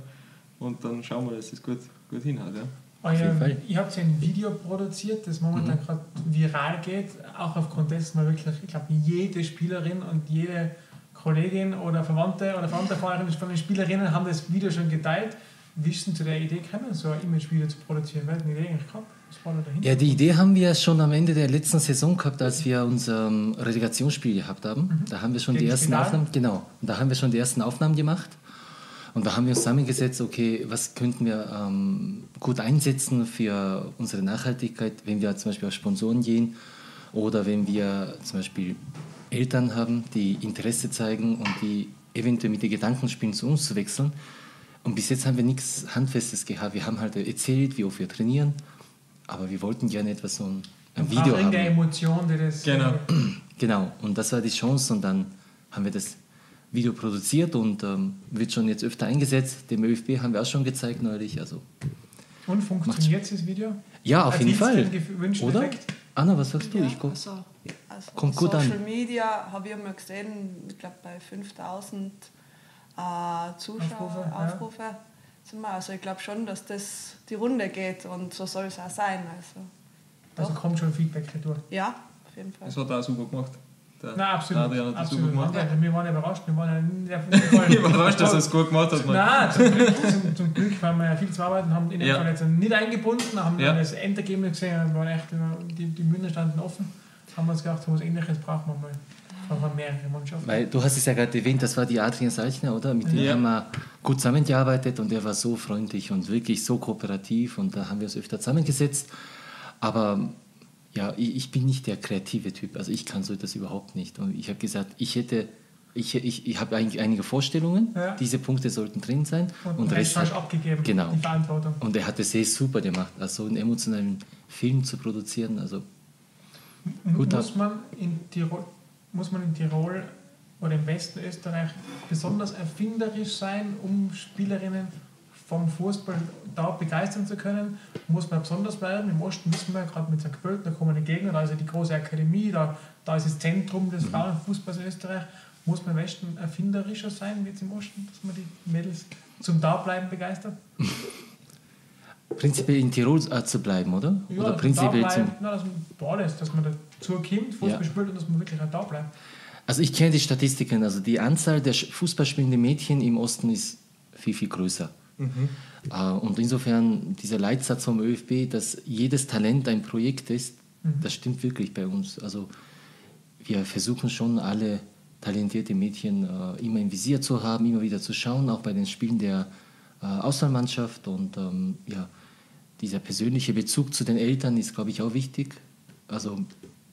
Und dann schauen wir, dass es gut, gut hinhaut. Ja. Euer, ihr habt ja ein Video produziert, das momentan mhm. gerade viral geht, auch aufgrund dessen, weil wirklich, ich glaube, jede Spielerin und jede Kollegin oder Verwandte oder Verwandte von den Spielerinnen haben das Video schon geteilt. Wie ist denn zu der Idee gekommen, so ein Image-Video zu produzieren? Wer hat die Idee eigentlich gehabt? Ja, die Idee haben wir schon am Ende der letzten Saison gehabt, als wir unser ähm, Relegationsspiel gehabt haben. Mhm. Da haben wir schon Gegen die ersten Finale? Aufnahmen, genau, und da haben wir schon die ersten Aufnahmen gemacht. Und da haben wir uns zusammengesetzt, okay, was könnten wir ähm, gut einsetzen für unsere Nachhaltigkeit, wenn wir zum Beispiel auf Sponsoren gehen oder wenn wir zum Beispiel Eltern haben, die Interesse zeigen und die eventuell mit den Gedanken spielen, zu uns zu wechseln. Und bis jetzt haben wir nichts Handfestes gehabt. Wir haben halt erzählt, wie oft wir trainieren, aber wir wollten gerne etwas so ein, ein Video haben. der Emotion, die das... Genau. genau, und das war die Chance und dann haben wir das Video produziert und ähm, wird schon jetzt öfter eingesetzt. Dem ÖFB haben wir auch schon gezeigt neulich. Also und funktioniert das Video? Ja, auf jeden Fall. Oder? Effekt? Anna, was sagst du? Ja, ich guck. Also, also Kommt gut Social an. Social Media habe ich mal gesehen, ich glaube bei 5000 äh, Zuschauer, Aufrufe. Aufrufe ja. sind wir. Also ich glaube schon, dass das die Runde geht und so soll es auch sein. Also, also kommt schon Feedback durch? Ja, auf jeden Fall. Das hat er auch super gemacht. Der Nein, absolut. Hat das absolut. super gemacht. Ja, wir waren überrascht. Wir waren ja überrascht, dass er es gut gemacht hat. Nein, zum Glück, zum, zum Glück weil wir ja viel zu arbeiten haben. In dem ja. Fall jetzt nicht eingebunden, haben ja. dann das Endergebnis gesehen, waren echt, die, die Münder standen offen. Haben wir uns gedacht, so was Ähnliches brauchen wir mal. Mehrere Mannschaften. Weil du hast es ja gerade erwähnt, das war die Adrian Salchner, oder? Mit dem ja. haben wir gut zusammengearbeitet und er war so freundlich und wirklich so kooperativ und da haben wir uns öfter zusammengesetzt. Aber ja, ich, ich, bin nicht der kreative Typ, also ich kann so etwas überhaupt nicht. Und ich habe gesagt, ich hätte, ich, ich, ich habe einige Vorstellungen, ja. diese Punkte sollten drin sein. Und, und Rest hat, abgegeben, genau. die Verantwortung. Und er hat es sehr super gemacht, also einen emotionalen Film zu produzieren. Also gut muss, man in Tirol, muss man in Tirol oder im Westen Österreich besonders erfinderisch sein, um Spielerinnen vom Fußball da begeistern zu können, muss man besonders bleiben. Im Osten wissen wir, gerade mit St. Pölten, da kommen die Gegner, da ist ja die große Akademie, da, da ist das Zentrum des mhm. Frauenfußballs in Österreich. Muss man im Westen erfinderischer sein wie jetzt im Osten, dass man die Mädels zum Dableiben begeistert? Prinzipiell in Tirol äh, zu bleiben, oder? Ja, oder prinzipiell zum na, dass man alles, dass man dazu kommt, Fußball ja. spielt und dass man wirklich auch da bleibt. Also ich kenne die Statistiken, also die Anzahl der Fußballspielenden Mädchen im Osten ist viel, viel größer. Mhm. Und insofern dieser Leitsatz vom ÖFB, dass jedes Talent ein Projekt ist, mhm. das stimmt wirklich bei uns. Also wir versuchen schon alle talentierte Mädchen äh, immer im Visier zu haben, immer wieder zu schauen, auch bei den Spielen der äh, Auswahlmannschaft. Und ähm, ja, dieser persönliche Bezug zu den Eltern ist, glaube ich, auch wichtig. Also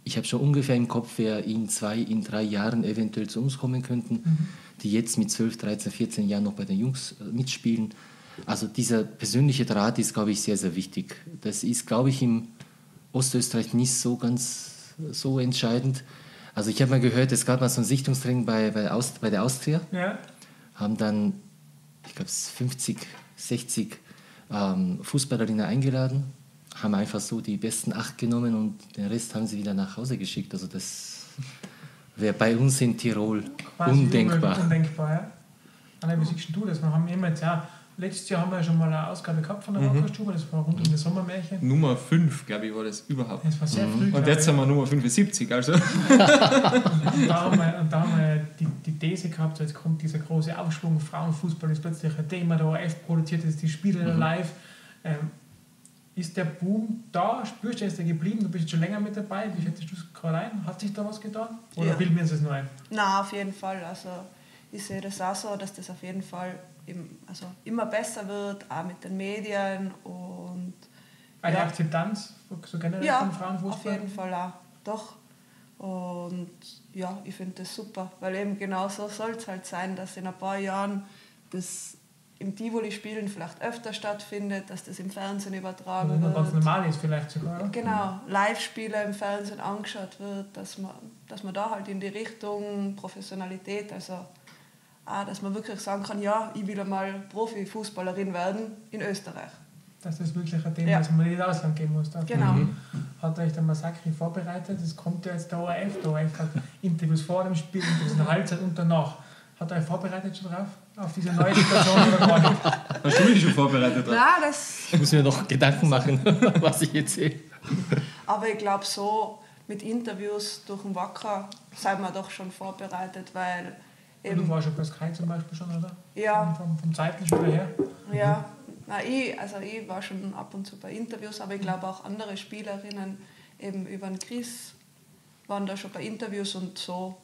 ich habe schon ungefähr im Kopf, wer in zwei, in drei Jahren eventuell zu uns kommen könnten, mhm. die jetzt mit 12, 13, 14 Jahren noch bei den Jungs äh, mitspielen. Also dieser persönliche Draht ist, glaube ich, sehr, sehr wichtig. Das ist, glaube ich, im Ostösterreich nicht so ganz so entscheidend. Also ich habe mal gehört, es gab mal so ein Sichtungstraining bei, bei, Aust bei der Austria. Ja. Haben dann, ich glaube, 50, 60 ähm, Fußballerinnen eingeladen, haben einfach so die besten acht genommen und den Rest haben sie wieder nach Hause geschickt. Also das wäre bei uns in Tirol Quasi undenkbar. Undenkbar, ja. Anna, wie siehst du das? Wir haben immer jetzt, ja, letztes Jahr haben wir ja schon mal eine Ausgabe gehabt von der mhm. Wackerstube, das war rund um das Sommermärchen. Nummer 5, glaube ich, war das überhaupt. Das war sehr mhm. früh. Und jetzt haben wir Nummer 75, also. und da haben wir, und da haben wir die, die These gehabt, so jetzt kommt dieser große Aufschwung, Frauenfußball ist plötzlich ein Thema, der ORF produziert ist, die Spiele mhm. live. Ähm, ist der Boom da? Spürst du, ist der geblieben? Du bist schon länger mit dabei. Wie schätzt du es gerade ein? Hat sich da was getan? Oder ja. bilden wir uns das nur ein? Na, auf jeden Fall. Also ich sehe das auch so, dass das auf jeden Fall im, also immer besser wird, auch mit den Medien und eine ja. Akzeptanz so generell ja, von Frauenfußball? auf jeden Fall auch, doch. Und ja, ich finde das super, weil eben genau so soll es halt sein, dass in ein paar Jahren das im Tivoli-Spielen vielleicht öfter stattfindet, dass das im Fernsehen übertragen und wird. ganz normal ist vielleicht sogar. Genau, Live-Spiele im Fernsehen angeschaut wird, dass man, dass man da halt in die Richtung Professionalität, also auch, dass man wirklich sagen kann, ja, ich will einmal Profifußballerin werden in Österreich. Dass das wirklich ein Thema ja. ist, wo man nicht ins Ausland gehen muss. Dafür genau. Mhm. Hat euch der Massacre vorbereitet, es kommt ja jetzt der ORF, der ORF hat Interviews vor dem Spiel, Interviews in der Halbzeit und danach. Hat er euch vorbereitet schon drauf? Auf diese neue Situation oder gar nicht? Hast du dich schon vorbereitet? Drauf? Ja, das... Ich muss mir noch Gedanken machen, was ich jetzt sehe. Aber ich glaube so, mit Interviews durch den Wacker sind wir doch schon vorbereitet, weil Eben. du warst ja bei Sky zum Beispiel schon, oder? Ja. Vom, vom zeitlichen her? Ja, Na, ich, also ich war schon ab und zu bei Interviews, aber ich glaube auch andere Spielerinnen, eben über den Chris, waren da schon bei Interviews und so,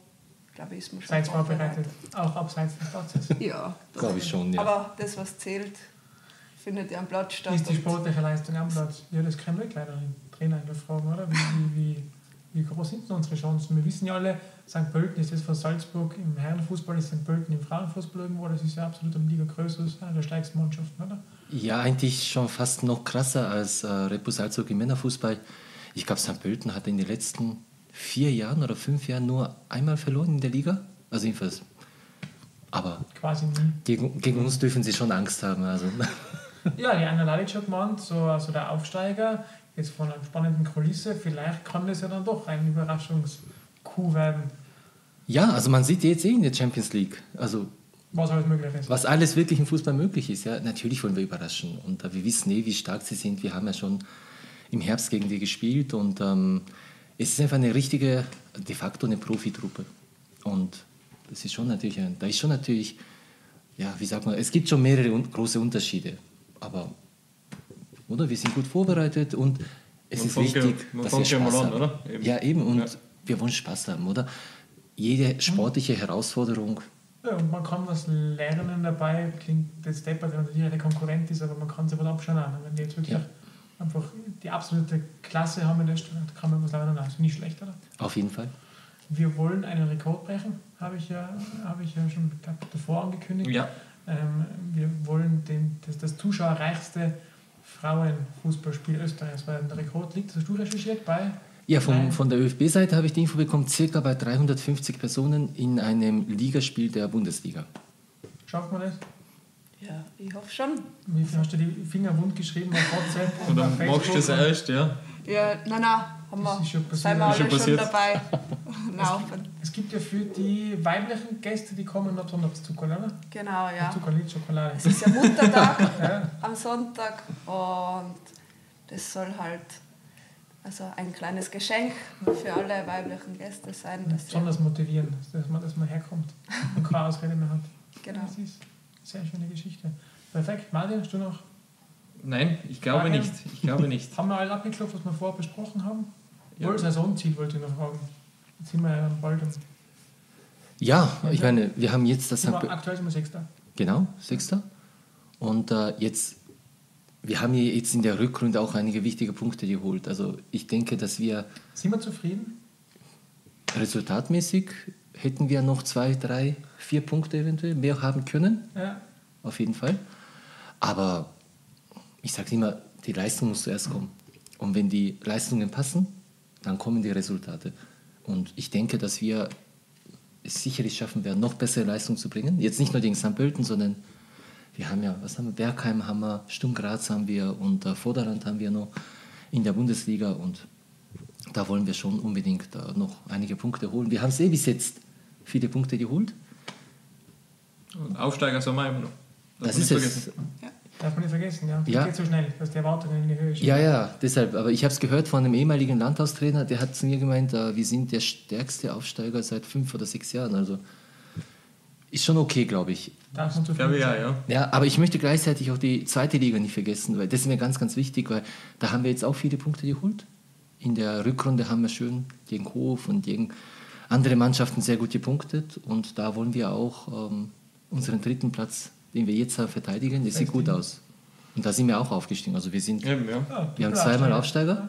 glaube ich, ist man schon Seid vorbereitet, auch abseits des Platzes? Ja. Glaube ich schon, ja. Aber das, was zählt, findet ja am Platz statt. Ist die sportliche Leistung am Platz? Ja, das können wir gleich den Trainer fragen, oder? Wie, wie, wie, wie groß sind denn unsere Chancen? Wir wissen ja alle, St. Pölten ist das von Salzburg im Herrenfußball, ist St. Pölten im Frauenfußball irgendwo, das ist ja absolut eine Liga größer, das ist eine der stärksten Mannschaften, oder? Ja, eigentlich schon fast noch krasser als äh, Repo Salzburg im Männerfußball. Ich glaube, St. Pölten hat in den letzten vier Jahren oder fünf Jahren nur einmal verloren in der Liga. Also jedenfalls. Aber Quasi nie. Gegen, gegen uns dürfen sie schon Angst haben. Also. Ja, die Anna Lalic hat gemeint, so also der Aufsteiger, jetzt von einer spannenden Kulisse, vielleicht kann das ja dann doch ein Überraschungs- Coup werden. Ja, also man sieht jetzt eh in der Champions League. Also was alles möglich ist. Was alles wirklich im Fußball möglich ist. Ja, natürlich wollen wir überraschen. Und äh, wir wissen eh, wie stark sie sind. Wir haben ja schon im Herbst gegen die gespielt. Und ähm, es ist einfach eine richtige, de facto eine Profitruppe. Und das ist schon natürlich, ein, da ist schon natürlich, ja, wie sagt man, es gibt schon mehrere un große Unterschiede. Aber, oder? Wir sind gut vorbereitet und es man ist wichtig, ja, dass wir Spaß ja haben. An, oder? Eben. Ja, eben. Und ja wir wollen Spaß haben, oder? Jede sportliche Herausforderung. Ja, und man kann was lernen dabei, klingt das deppert, wenn man natürlich der Konkurrent ist, aber man kann sich was abschauen. Wenn die jetzt wirklich ja. einfach die absolute Klasse haben in Österreich, kann man was lernen. Also nicht schlecht, oder? Auf jeden Fall. Wir wollen einen Rekord brechen, habe ich ja, habe ich ja schon davor angekündigt. Ja. Ähm, wir wollen den, das, das zuschauerreichste Frauenfußballspiel Österreichs, weil der Rekord liegt, das hast du recherchiert, bei ja, vom, von der ÖFB-Seite habe ich die Info bekommen, circa bei 350 Personen in einem Ligaspiel der Bundesliga. Schafft man das? Ja, ich hoffe schon. Wie viel hast du die Finger wund geschrieben auf WhatsApp? Oder machst du das erst, ja? Ja, nein, nein, haben wir, schon sind wir alle schon, schon dabei. es, es gibt ja für die weiblichen Gäste, die kommen noch besonders Zucker, oder? Genau, ja. Zuckerlit, Schokolade. Es ist ja Muttertag ja. am Sonntag und das soll halt also ein kleines Geschenk für alle weiblichen Gäste sein. Dass Besonders motivieren, dass man, dass man herkommt und keine Ausrede mehr hat. Genau. Das ist eine sehr schöne Geschichte. Perfekt. Martin, hast du noch? Nein, ich glaube Fragen? nicht. Ich glaube nicht. haben wir alles abgeklopft, was wir vorher besprochen haben? Ja. Wohl Saisonziel wollte ich noch fragen. Jetzt sind wir ja bald am ja, ich meine, wir haben jetzt das. Aktuell sind wir Sechster. Genau, Sechster. Und äh, jetzt wir haben jetzt in der Rückrunde auch einige wichtige Punkte geholt. Also ich denke, dass wir. Sind wir zufrieden? resultatmäßig hätten wir noch zwei, drei, vier Punkte eventuell mehr haben können. Ja. Auf jeden Fall. Aber ich sage immer, die Leistung muss zuerst kommen. Und wenn die Leistungen passen, dann kommen die Resultate. Und ich denke, dass wir es sicherlich schaffen werden, noch bessere Leistungen zu bringen. Jetzt nicht nur gegen St. Pölten, sondern wir haben ja, was haben wir, Bergheim haben wir, Sturm Graz haben wir und äh, Vorderland haben wir noch in der Bundesliga und da wollen wir schon unbedingt äh, noch einige Punkte holen. Wir haben es eh bis jetzt viele Punkte geholt. Und Aufsteiger sind wir immer noch. Das, das ist es. Ja. Darf man nicht vergessen, ja. Das ja. geht so schnell, dass die Erwartungen in die Höhe stehen. Ja, ja, deshalb. Aber ich habe es gehört von einem ehemaligen Landhaustrainer, der hat zu mir gemeint, äh, wir sind der stärkste Aufsteiger seit fünf oder sechs Jahren. Also ist schon okay, glaube ich. Darf man zu ja, ja, ja. ja, aber ich möchte gleichzeitig auch die zweite Liga nicht vergessen, weil das ist mir ganz, ganz wichtig, weil da haben wir jetzt auch viele Punkte geholt. In der Rückrunde haben wir schön gegen Hof und gegen andere Mannschaften sehr gut gepunktet und da wollen wir auch ähm, unseren dritten Platz den wir jetzt verteidigen, das sieht gut aus. Und da sind wir auch aufgestiegen. Also wir sind, Eben, ja. ja, wir haben zweimal Aufsteiger,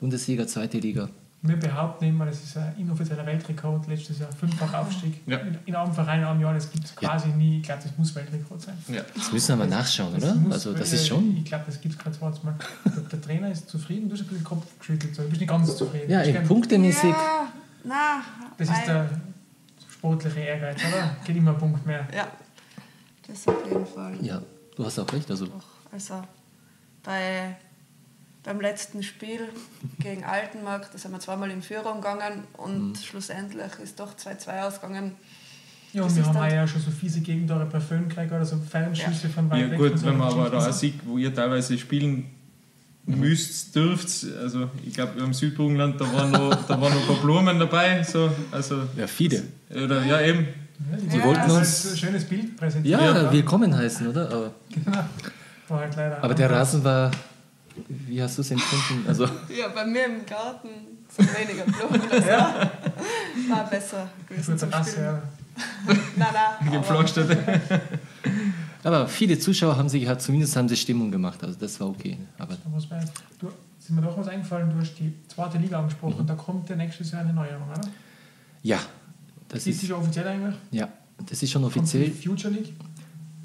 Bundesliga, zweite Liga. Wir behaupten immer, das ist ein inoffizieller Weltrekord, letztes Jahr fünffach Aufstieg. Ja. In, in einem Verein in einem Jahr, das gibt es quasi ja. nie. Ich glaube, das muss Weltrekord sein. Ja. Das müssen wir mal nachschauen, oder? Muss, also das ist schon... Ich glaube, das gibt es gerade zweites Mal. Der, der, Trainer ist zufrieden, du hast ein bisschen den Kopf geschüttelt, du bist nicht ganz zufrieden. Ja, eben, punktemäßig... Ja, na, das ist der sportliche Ehrgeiz, oder? Geht immer ein Punkt mehr. Ja. Das auf jeden Fall. Ja, du hast auch recht. Also, Doch, also bei, beim letzten Spiel gegen Altenmarkt, da sind wir zweimal in Führung gegangen und mhm. schlussendlich ist doch 2-2 ausgegangen. Ja, und wir haben ja schon so fiese Gegentore bei Föhn gekriegt oder so Fernschüsse ja. von weit ja, weg. Ja gut, wenn man aber da sieht, wo ihr teilweise spielen müsst, dürft, also ich glaube im Südburgenland, da waren noch, da waren noch ein paar Blumen dabei. So, also, ja, viele. Oder, ja, eben. Die ja, wollten uns ein schönes Bild präsentieren. Ja, willkommen heißen, oder? Aber, genau. Halt aber der Rasen war, wie hast du es empfunden? Also, ja, bei mir im Garten sind weniger Blumen. Das ja. war, war besser gewesen zum Rasse, Spielen. Ja. nein, nein. Gepflastert. Aber viele Zuschauer haben sich, zumindest haben sie Stimmung gemacht, also das war okay. Aber du, ist mir doch was eingefallen, du hast die zweite Liga angesprochen, mhm. da kommt der nächstes Jahr eine Neuerung, oder? Ja, das ist, ist schon offiziell eigentlich? Ja, das ist schon offiziell. Die Future League?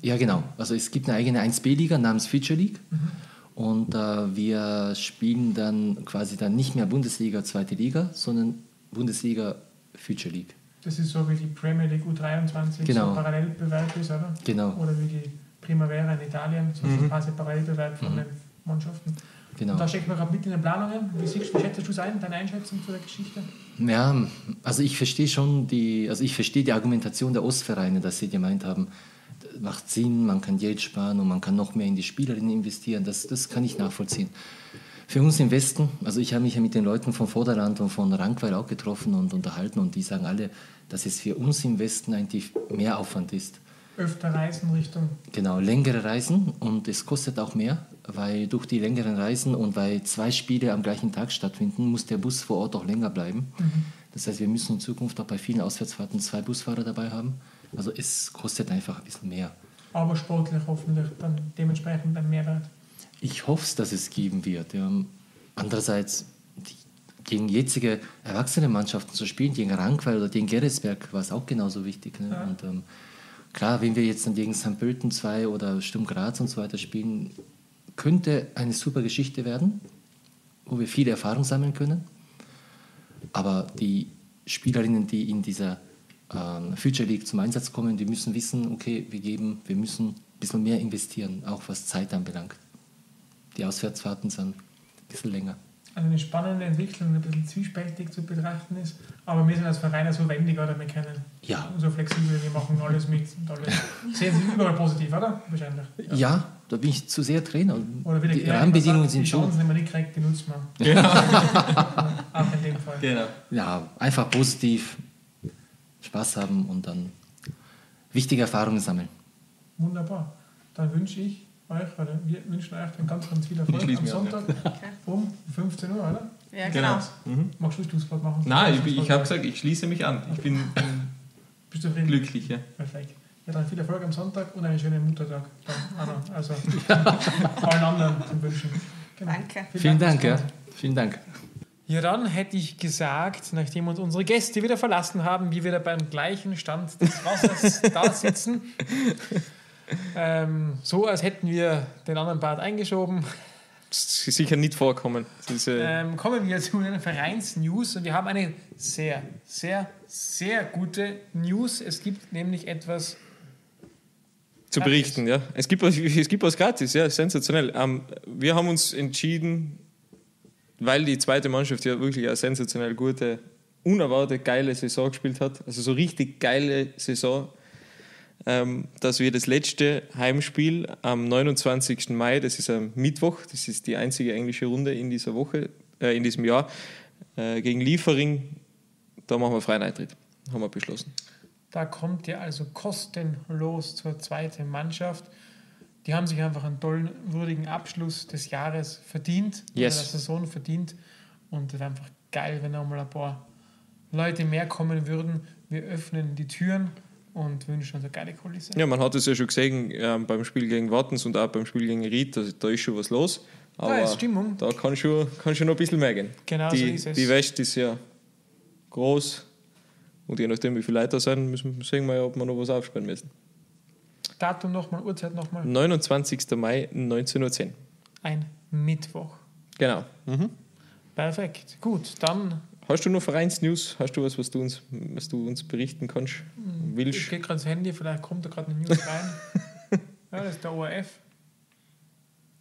Ja, genau. Also es gibt eine eigene 1B-Liga namens Future League. Mhm. Und äh, wir spielen dann quasi dann nicht mehr Bundesliga, zweite Liga, sondern Bundesliga Future League. Das ist so wie die Premier League U23 genau. so Parallelbewerb ist, oder? Genau. Oder wie die Primavera in Italien, so mhm. quasi Parallelbewerb von mhm. den Mannschaften. Genau. Und da steckt man gerade mit in den Planungen. Wie, siehst, wie schätzt du es ein, deine Einschätzung zu der Geschichte? Ja, also ich verstehe schon die, also ich verstehe die Argumentation der Ostvereine, dass sie gemeint haben, macht Sinn, man kann Geld sparen und man kann noch mehr in die Spielerinnen investieren. Das, das kann ich nachvollziehen. Für uns im Westen, also ich habe mich ja mit den Leuten von Vorderland und von Rankweil auch getroffen und unterhalten und die sagen alle, dass es für uns im Westen eigentlich mehr Aufwand ist. Öfter Reisen Richtung. Genau, längere Reisen und es kostet auch mehr weil durch die längeren Reisen und weil zwei Spiele am gleichen Tag stattfinden, muss der Bus vor Ort auch länger bleiben. Mhm. Das heißt, wir müssen in Zukunft auch bei vielen Auswärtsfahrten zwei Busfahrer dabei haben. Also es kostet einfach ein bisschen mehr. Aber sportlich hoffentlich dann dementsprechend ein Mehrwert. Ich hoffe es, dass es geben wird. Ja. Andererseits, gegen jetzige erwachsene Mannschaften zu spielen, gegen Rankweil oder gegen Geretsberg, war es auch genauso wichtig. Ne? Ja. Und, ähm, klar, wenn wir jetzt dann gegen St. Pölten 2 oder Sturm Graz und so weiter spielen, könnte eine super Geschichte werden, wo wir viel Erfahrung sammeln können. Aber die Spielerinnen, die in dieser ähm, Future League zum Einsatz kommen, die müssen wissen, okay, wir geben, wir müssen ein bisschen mehr investieren, auch was Zeit anbelangt. Die Auswärtsfahrten sind ein bisschen länger also eine spannende Entwicklung, ein bisschen zwiespältig zu betrachten ist. Aber wir sind als Verein so wendig, oder? Wir können ja. so flexibel, wir machen alles mit. Und alles. Sehen Sie überall positiv, oder? Wahrscheinlich. Ja, ja da bin ich zu sehr Trainer. Oder die Rahmenbedingungen sind schon. Die Chancen, die man nicht kriegt, die nutzt man. Genau. Auch in dem Fall. Genau. Ja, einfach positiv Spaß haben und dann wichtige Erfahrungen sammeln. Wunderbar. Dann wünsche ich euch, oder wir wünschen euch dann ganz, ganz viel Erfolg am Sonntag okay. um 15 Uhr, oder? Ja, genau. genau. Mhm. Magst du Schlusswort machen? Nein, ich, ich habe gesagt, ich schließe mich an. Ich bin, Bist du zufrieden? glücklich. Ja. Perfekt. Ja, dann viel Erfolg am Sonntag und einen schönen Muttertag. Dann, also allen anderen zum Wünschen. Genau. Danke. Vielen, Vielen Dank, Dank ja. Vielen Dank. Ja, dann hätte ich gesagt, nachdem uns unsere Gäste wieder verlassen haben, wir wieder beim gleichen Stand des Wassers da sitzen. Ähm, so, als hätten wir den anderen Part eingeschoben. Das ist sicher nicht vorkommen. Ist, äh ähm, kommen wir zu den Vereinsnews und wir haben eine sehr, sehr, sehr gute News. Es gibt nämlich etwas zu berichten, ja. Es gibt, es gibt was gratis, ja, sensationell. Ähm, wir haben uns entschieden, weil die zweite Mannschaft ja wirklich eine sensationell gute, unerwartet geile Saison gespielt hat, also so richtig geile Saison, dass wir das letzte Heimspiel am 29. Mai, das ist am Mittwoch, das ist die einzige englische Runde in dieser Woche, äh, in diesem Jahr, äh, gegen Liefering, da machen wir freien Eintritt, haben wir beschlossen. Da kommt ihr also kostenlos zur zweiten Mannschaft. Die haben sich einfach einen tollen, würdigen Abschluss des Jahres verdient, yes. der Saison verdient. Und es wäre einfach geil, wenn da mal ein paar Leute mehr kommen würden. Wir öffnen die Türen und wünschen uns eine geile Kulisse. Ja, man hat es ja schon gesehen äh, beim Spiel gegen Wattens und auch beim Spiel gegen Ried, da, da ist schon was los. Aber da ist Stimmung. Da kann schon, kann schon noch ein bisschen mehr gehen. Genau die, so ist es. Die West ist ja groß und je nachdem, wie viele Leute da sind, müssen, sehen wir ja, ob wir noch was aufsperren müssen. Datum nochmal, Uhrzeit nochmal? 29. Mai, 19.10 Uhr. Ein Mittwoch. Genau. Mhm. Perfekt. Gut, dann. Hast du noch Vereinsnews? Hast du was, was du uns, was du uns berichten kannst? Willst? Ich gehe gerade ins Handy, vielleicht kommt da gerade eine News rein. ja, das ist der ORF.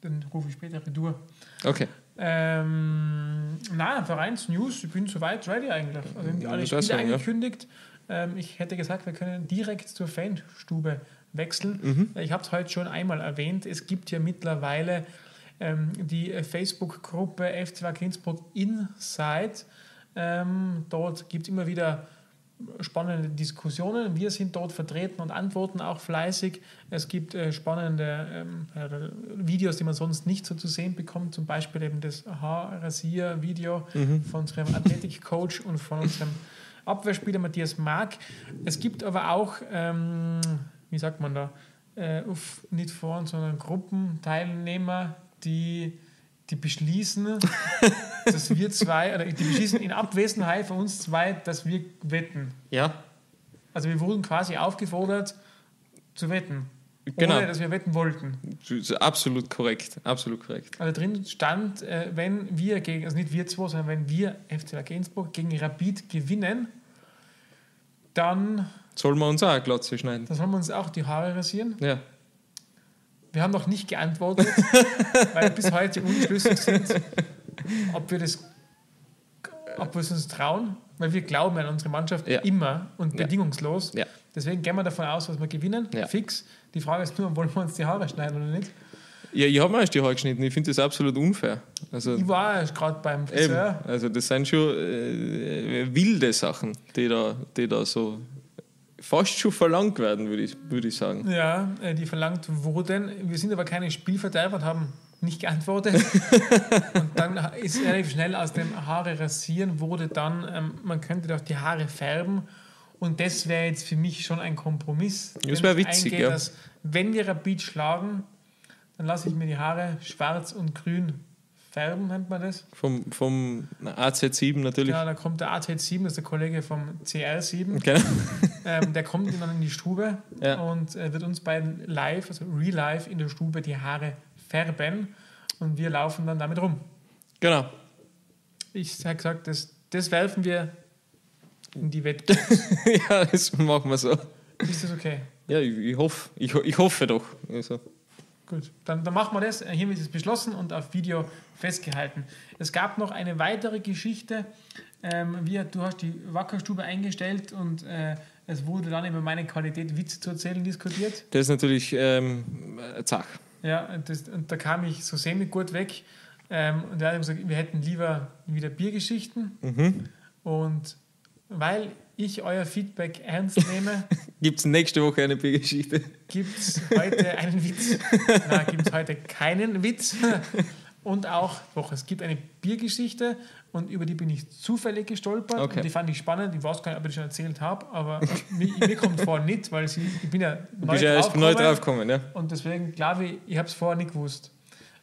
Dann rufe ich später Retour. Okay. Ähm, nein, Vereinsnews, ich bin soweit ready eigentlich. Also haben die alle Spiele sagen, angekündigt. Ja. Ähm, ich hätte gesagt, wir können direkt zur Fanstube wechseln. Mhm. Ich habe es heute schon einmal erwähnt. Es gibt ja mittlerweile ähm, die Facebook-Gruppe FC Innsbruck Inside. Ähm, dort gibt es immer wieder spannende Diskussionen. Wir sind dort vertreten und antworten auch fleißig. Es gibt äh, spannende ähm, Videos, die man sonst nicht so zu sehen bekommt. Zum Beispiel eben das Haarrasier-Video mhm. von unserem Athletik-Coach und von unserem Abwehrspieler Matthias Mark. Es gibt aber auch, ähm, wie sagt man da, äh, nicht Foren, sondern Gruppenteilnehmer, die die beschließen, dass wir zwei, oder die beschließen in Abwesenheit von uns zwei, dass wir wetten. Ja. Also wir wurden quasi aufgefordert zu wetten. Genau. Ohne, dass wir wetten wollten. Absolut korrekt, absolut korrekt. Also drin stand, äh, wenn wir gegen, also nicht wir zwei, sondern wenn wir FC Gainsbourg gegen Rapid gewinnen, dann... Sollen wir uns auch eine Glotze schneiden? Dann sollen wir uns auch die Haare rasieren. Ja. Wir haben noch nicht geantwortet, weil bis heute unschlüssig sind, ob wir das, ob wir es uns trauen, weil wir glauben an unsere Mannschaft ja. immer und bedingungslos. Ja. Deswegen gehen wir davon aus, dass wir gewinnen, ja. fix. Die Frage ist nur, wollen wir uns die Haare schneiden oder nicht? Ja, ich habe mir erst die Haare geschnitten. Ich finde das absolut unfair. Also, ich war erst gerade beim Friseur. Eben. Also das sind schon äh, wilde Sachen, die da, die da so fast schon verlangt werden, würde ich, würd ich sagen. Ja, äh, die verlangt wurden. Wir sind aber keine Spielverderber und haben nicht geantwortet. und dann ist relativ schnell aus dem Haare rasieren wurde dann, ähm, man könnte doch die Haare färben. Und das wäre jetzt für mich schon ein Kompromiss. Das wäre witzig, eingehe, ja. Dass, wenn wir Rapid schlagen, dann lasse ich mir die Haare schwarz und grün färben, nennt man das. Vom, vom AZ7 natürlich. Ja, da kommt der AZ7, das ist der Kollege vom CR7. Genau. Ähm, der kommt dann in die Stube ja. und äh, wird uns beiden live, also real life in der Stube die Haare färben und wir laufen dann damit rum. Genau. Ich habe gesagt, das, das werfen wir in die Wette. ja, das machen wir so. Ist das okay? Ja, ich, ich hoffe, ich, ich hoffe doch. Also. Gut, dann, dann machen wir das. Hiermit ist es beschlossen und auf Video festgehalten. Es gab noch eine weitere Geschichte. Ähm, wie, du hast die Wackerstube eingestellt und äh, es wurde dann über meine Qualität, Witze zu erzählen, diskutiert. Das ist natürlich ähm, zach. Ja, das, und da kam ich so semi gut weg. Ähm, und er hat gesagt, wir hätten lieber wieder Biergeschichten. Mhm. Und weil ich euer Feedback ernst nehme. gibt es nächste Woche eine Biergeschichte? Gibt es heute einen Witz? Nein, gibt es heute keinen Witz. Und auch, doch, es gibt eine Biergeschichte und über die bin ich zufällig gestolpert. Okay. Und die fand ich spannend. Ich weiß gar nicht, ob ich das schon erzählt habe, aber mir, mir, kommt vor nicht, weil sie, ich bin ja neu, ja neu draufgekommen. Ja. Und deswegen glaube ich, ich habe es vorher nicht gewusst.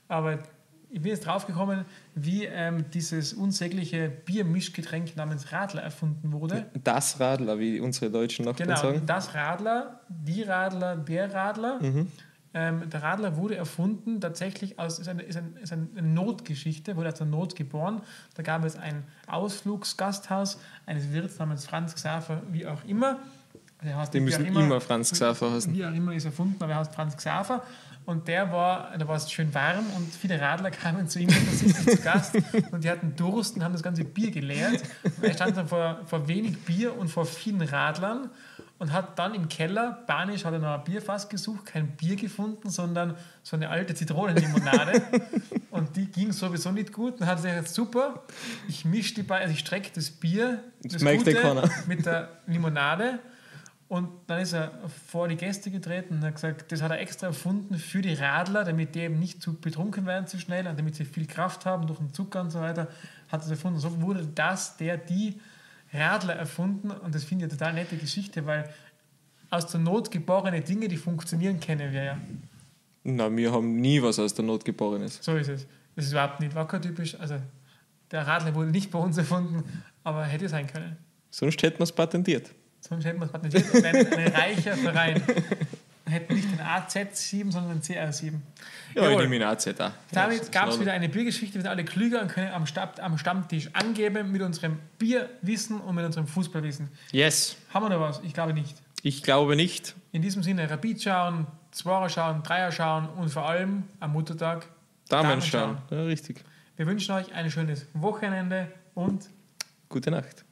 Aber ich bin jetzt draufgekommen, wie ähm, dieses unsägliche Biermischgetränk namens Radler erfunden wurde. Das Radler, wie unsere Deutschen Nachbarn genau, sagen. das Radler, die Radler, der Radler. Mhm. Ähm, der Radler wurde erfunden, tatsächlich aus, ist eine, ist, ein, ist eine Notgeschichte, wurde aus der Not geboren. Da gab es ein Ausflugsgasthaus eines Wirts namens Franz Xaver, wie auch immer. Der heißt, Die müssen immer, immer, Franz Xaver heißen. Wie auch immer ist erfunden, aber er heißt Franz Xaver. Und der war, da war es schön warm und viele Radler kamen zu ihm zu Gast und die hatten Durst und haben das ganze Bier geleert. Und er stand dann vor, vor wenig Bier und vor vielen Radlern und hat dann im Keller, panisch, hat er noch ein Bierfass gesucht, kein Bier gefunden, sondern so eine alte Zitronenlimonade. und die ging sowieso nicht gut. Dann hat er gesagt, super, ich mische die beiden, also ich strecke das Bier, das Gute, mit der Limonade und dann ist er vor die Gäste getreten und hat gesagt, das hat er extra erfunden für die Radler, damit die eben nicht zu betrunken werden zu schnell und damit sie viel Kraft haben durch den Zucker und so weiter, hat er es erfunden. So wurde das, der, die Radler erfunden und das finde ich eine total nette Geschichte, weil aus der Not geborene Dinge, die funktionieren, kennen wir ja. Na, wir haben nie was aus der Not geborenes. So ist es. Das ist überhaupt nicht wackertypisch. Also der Radler wurde nicht bei uns erfunden, aber hätte sein können. Sonst hätten wir es patentiert. Sonst hätten wir es patentiert und wären ein reicher Verein. Hätten nicht den AZ7, sondern den CR7. Ja, ich nehme den AZ auch. Damit gab es wieder eine Biergeschichte, wir sind alle klüger und können am, Stab, am Stammtisch angeben mit unserem Bierwissen und mit unserem Fußballwissen. Yes. Haben wir da was? Ich glaube nicht. Ich glaube nicht. In diesem Sinne, Rapid schauen, Zweier schauen, Dreier schauen und vor allem am Muttertag Damen, Damen schauen. Ja, richtig. Wir wünschen euch ein schönes Wochenende und gute Nacht.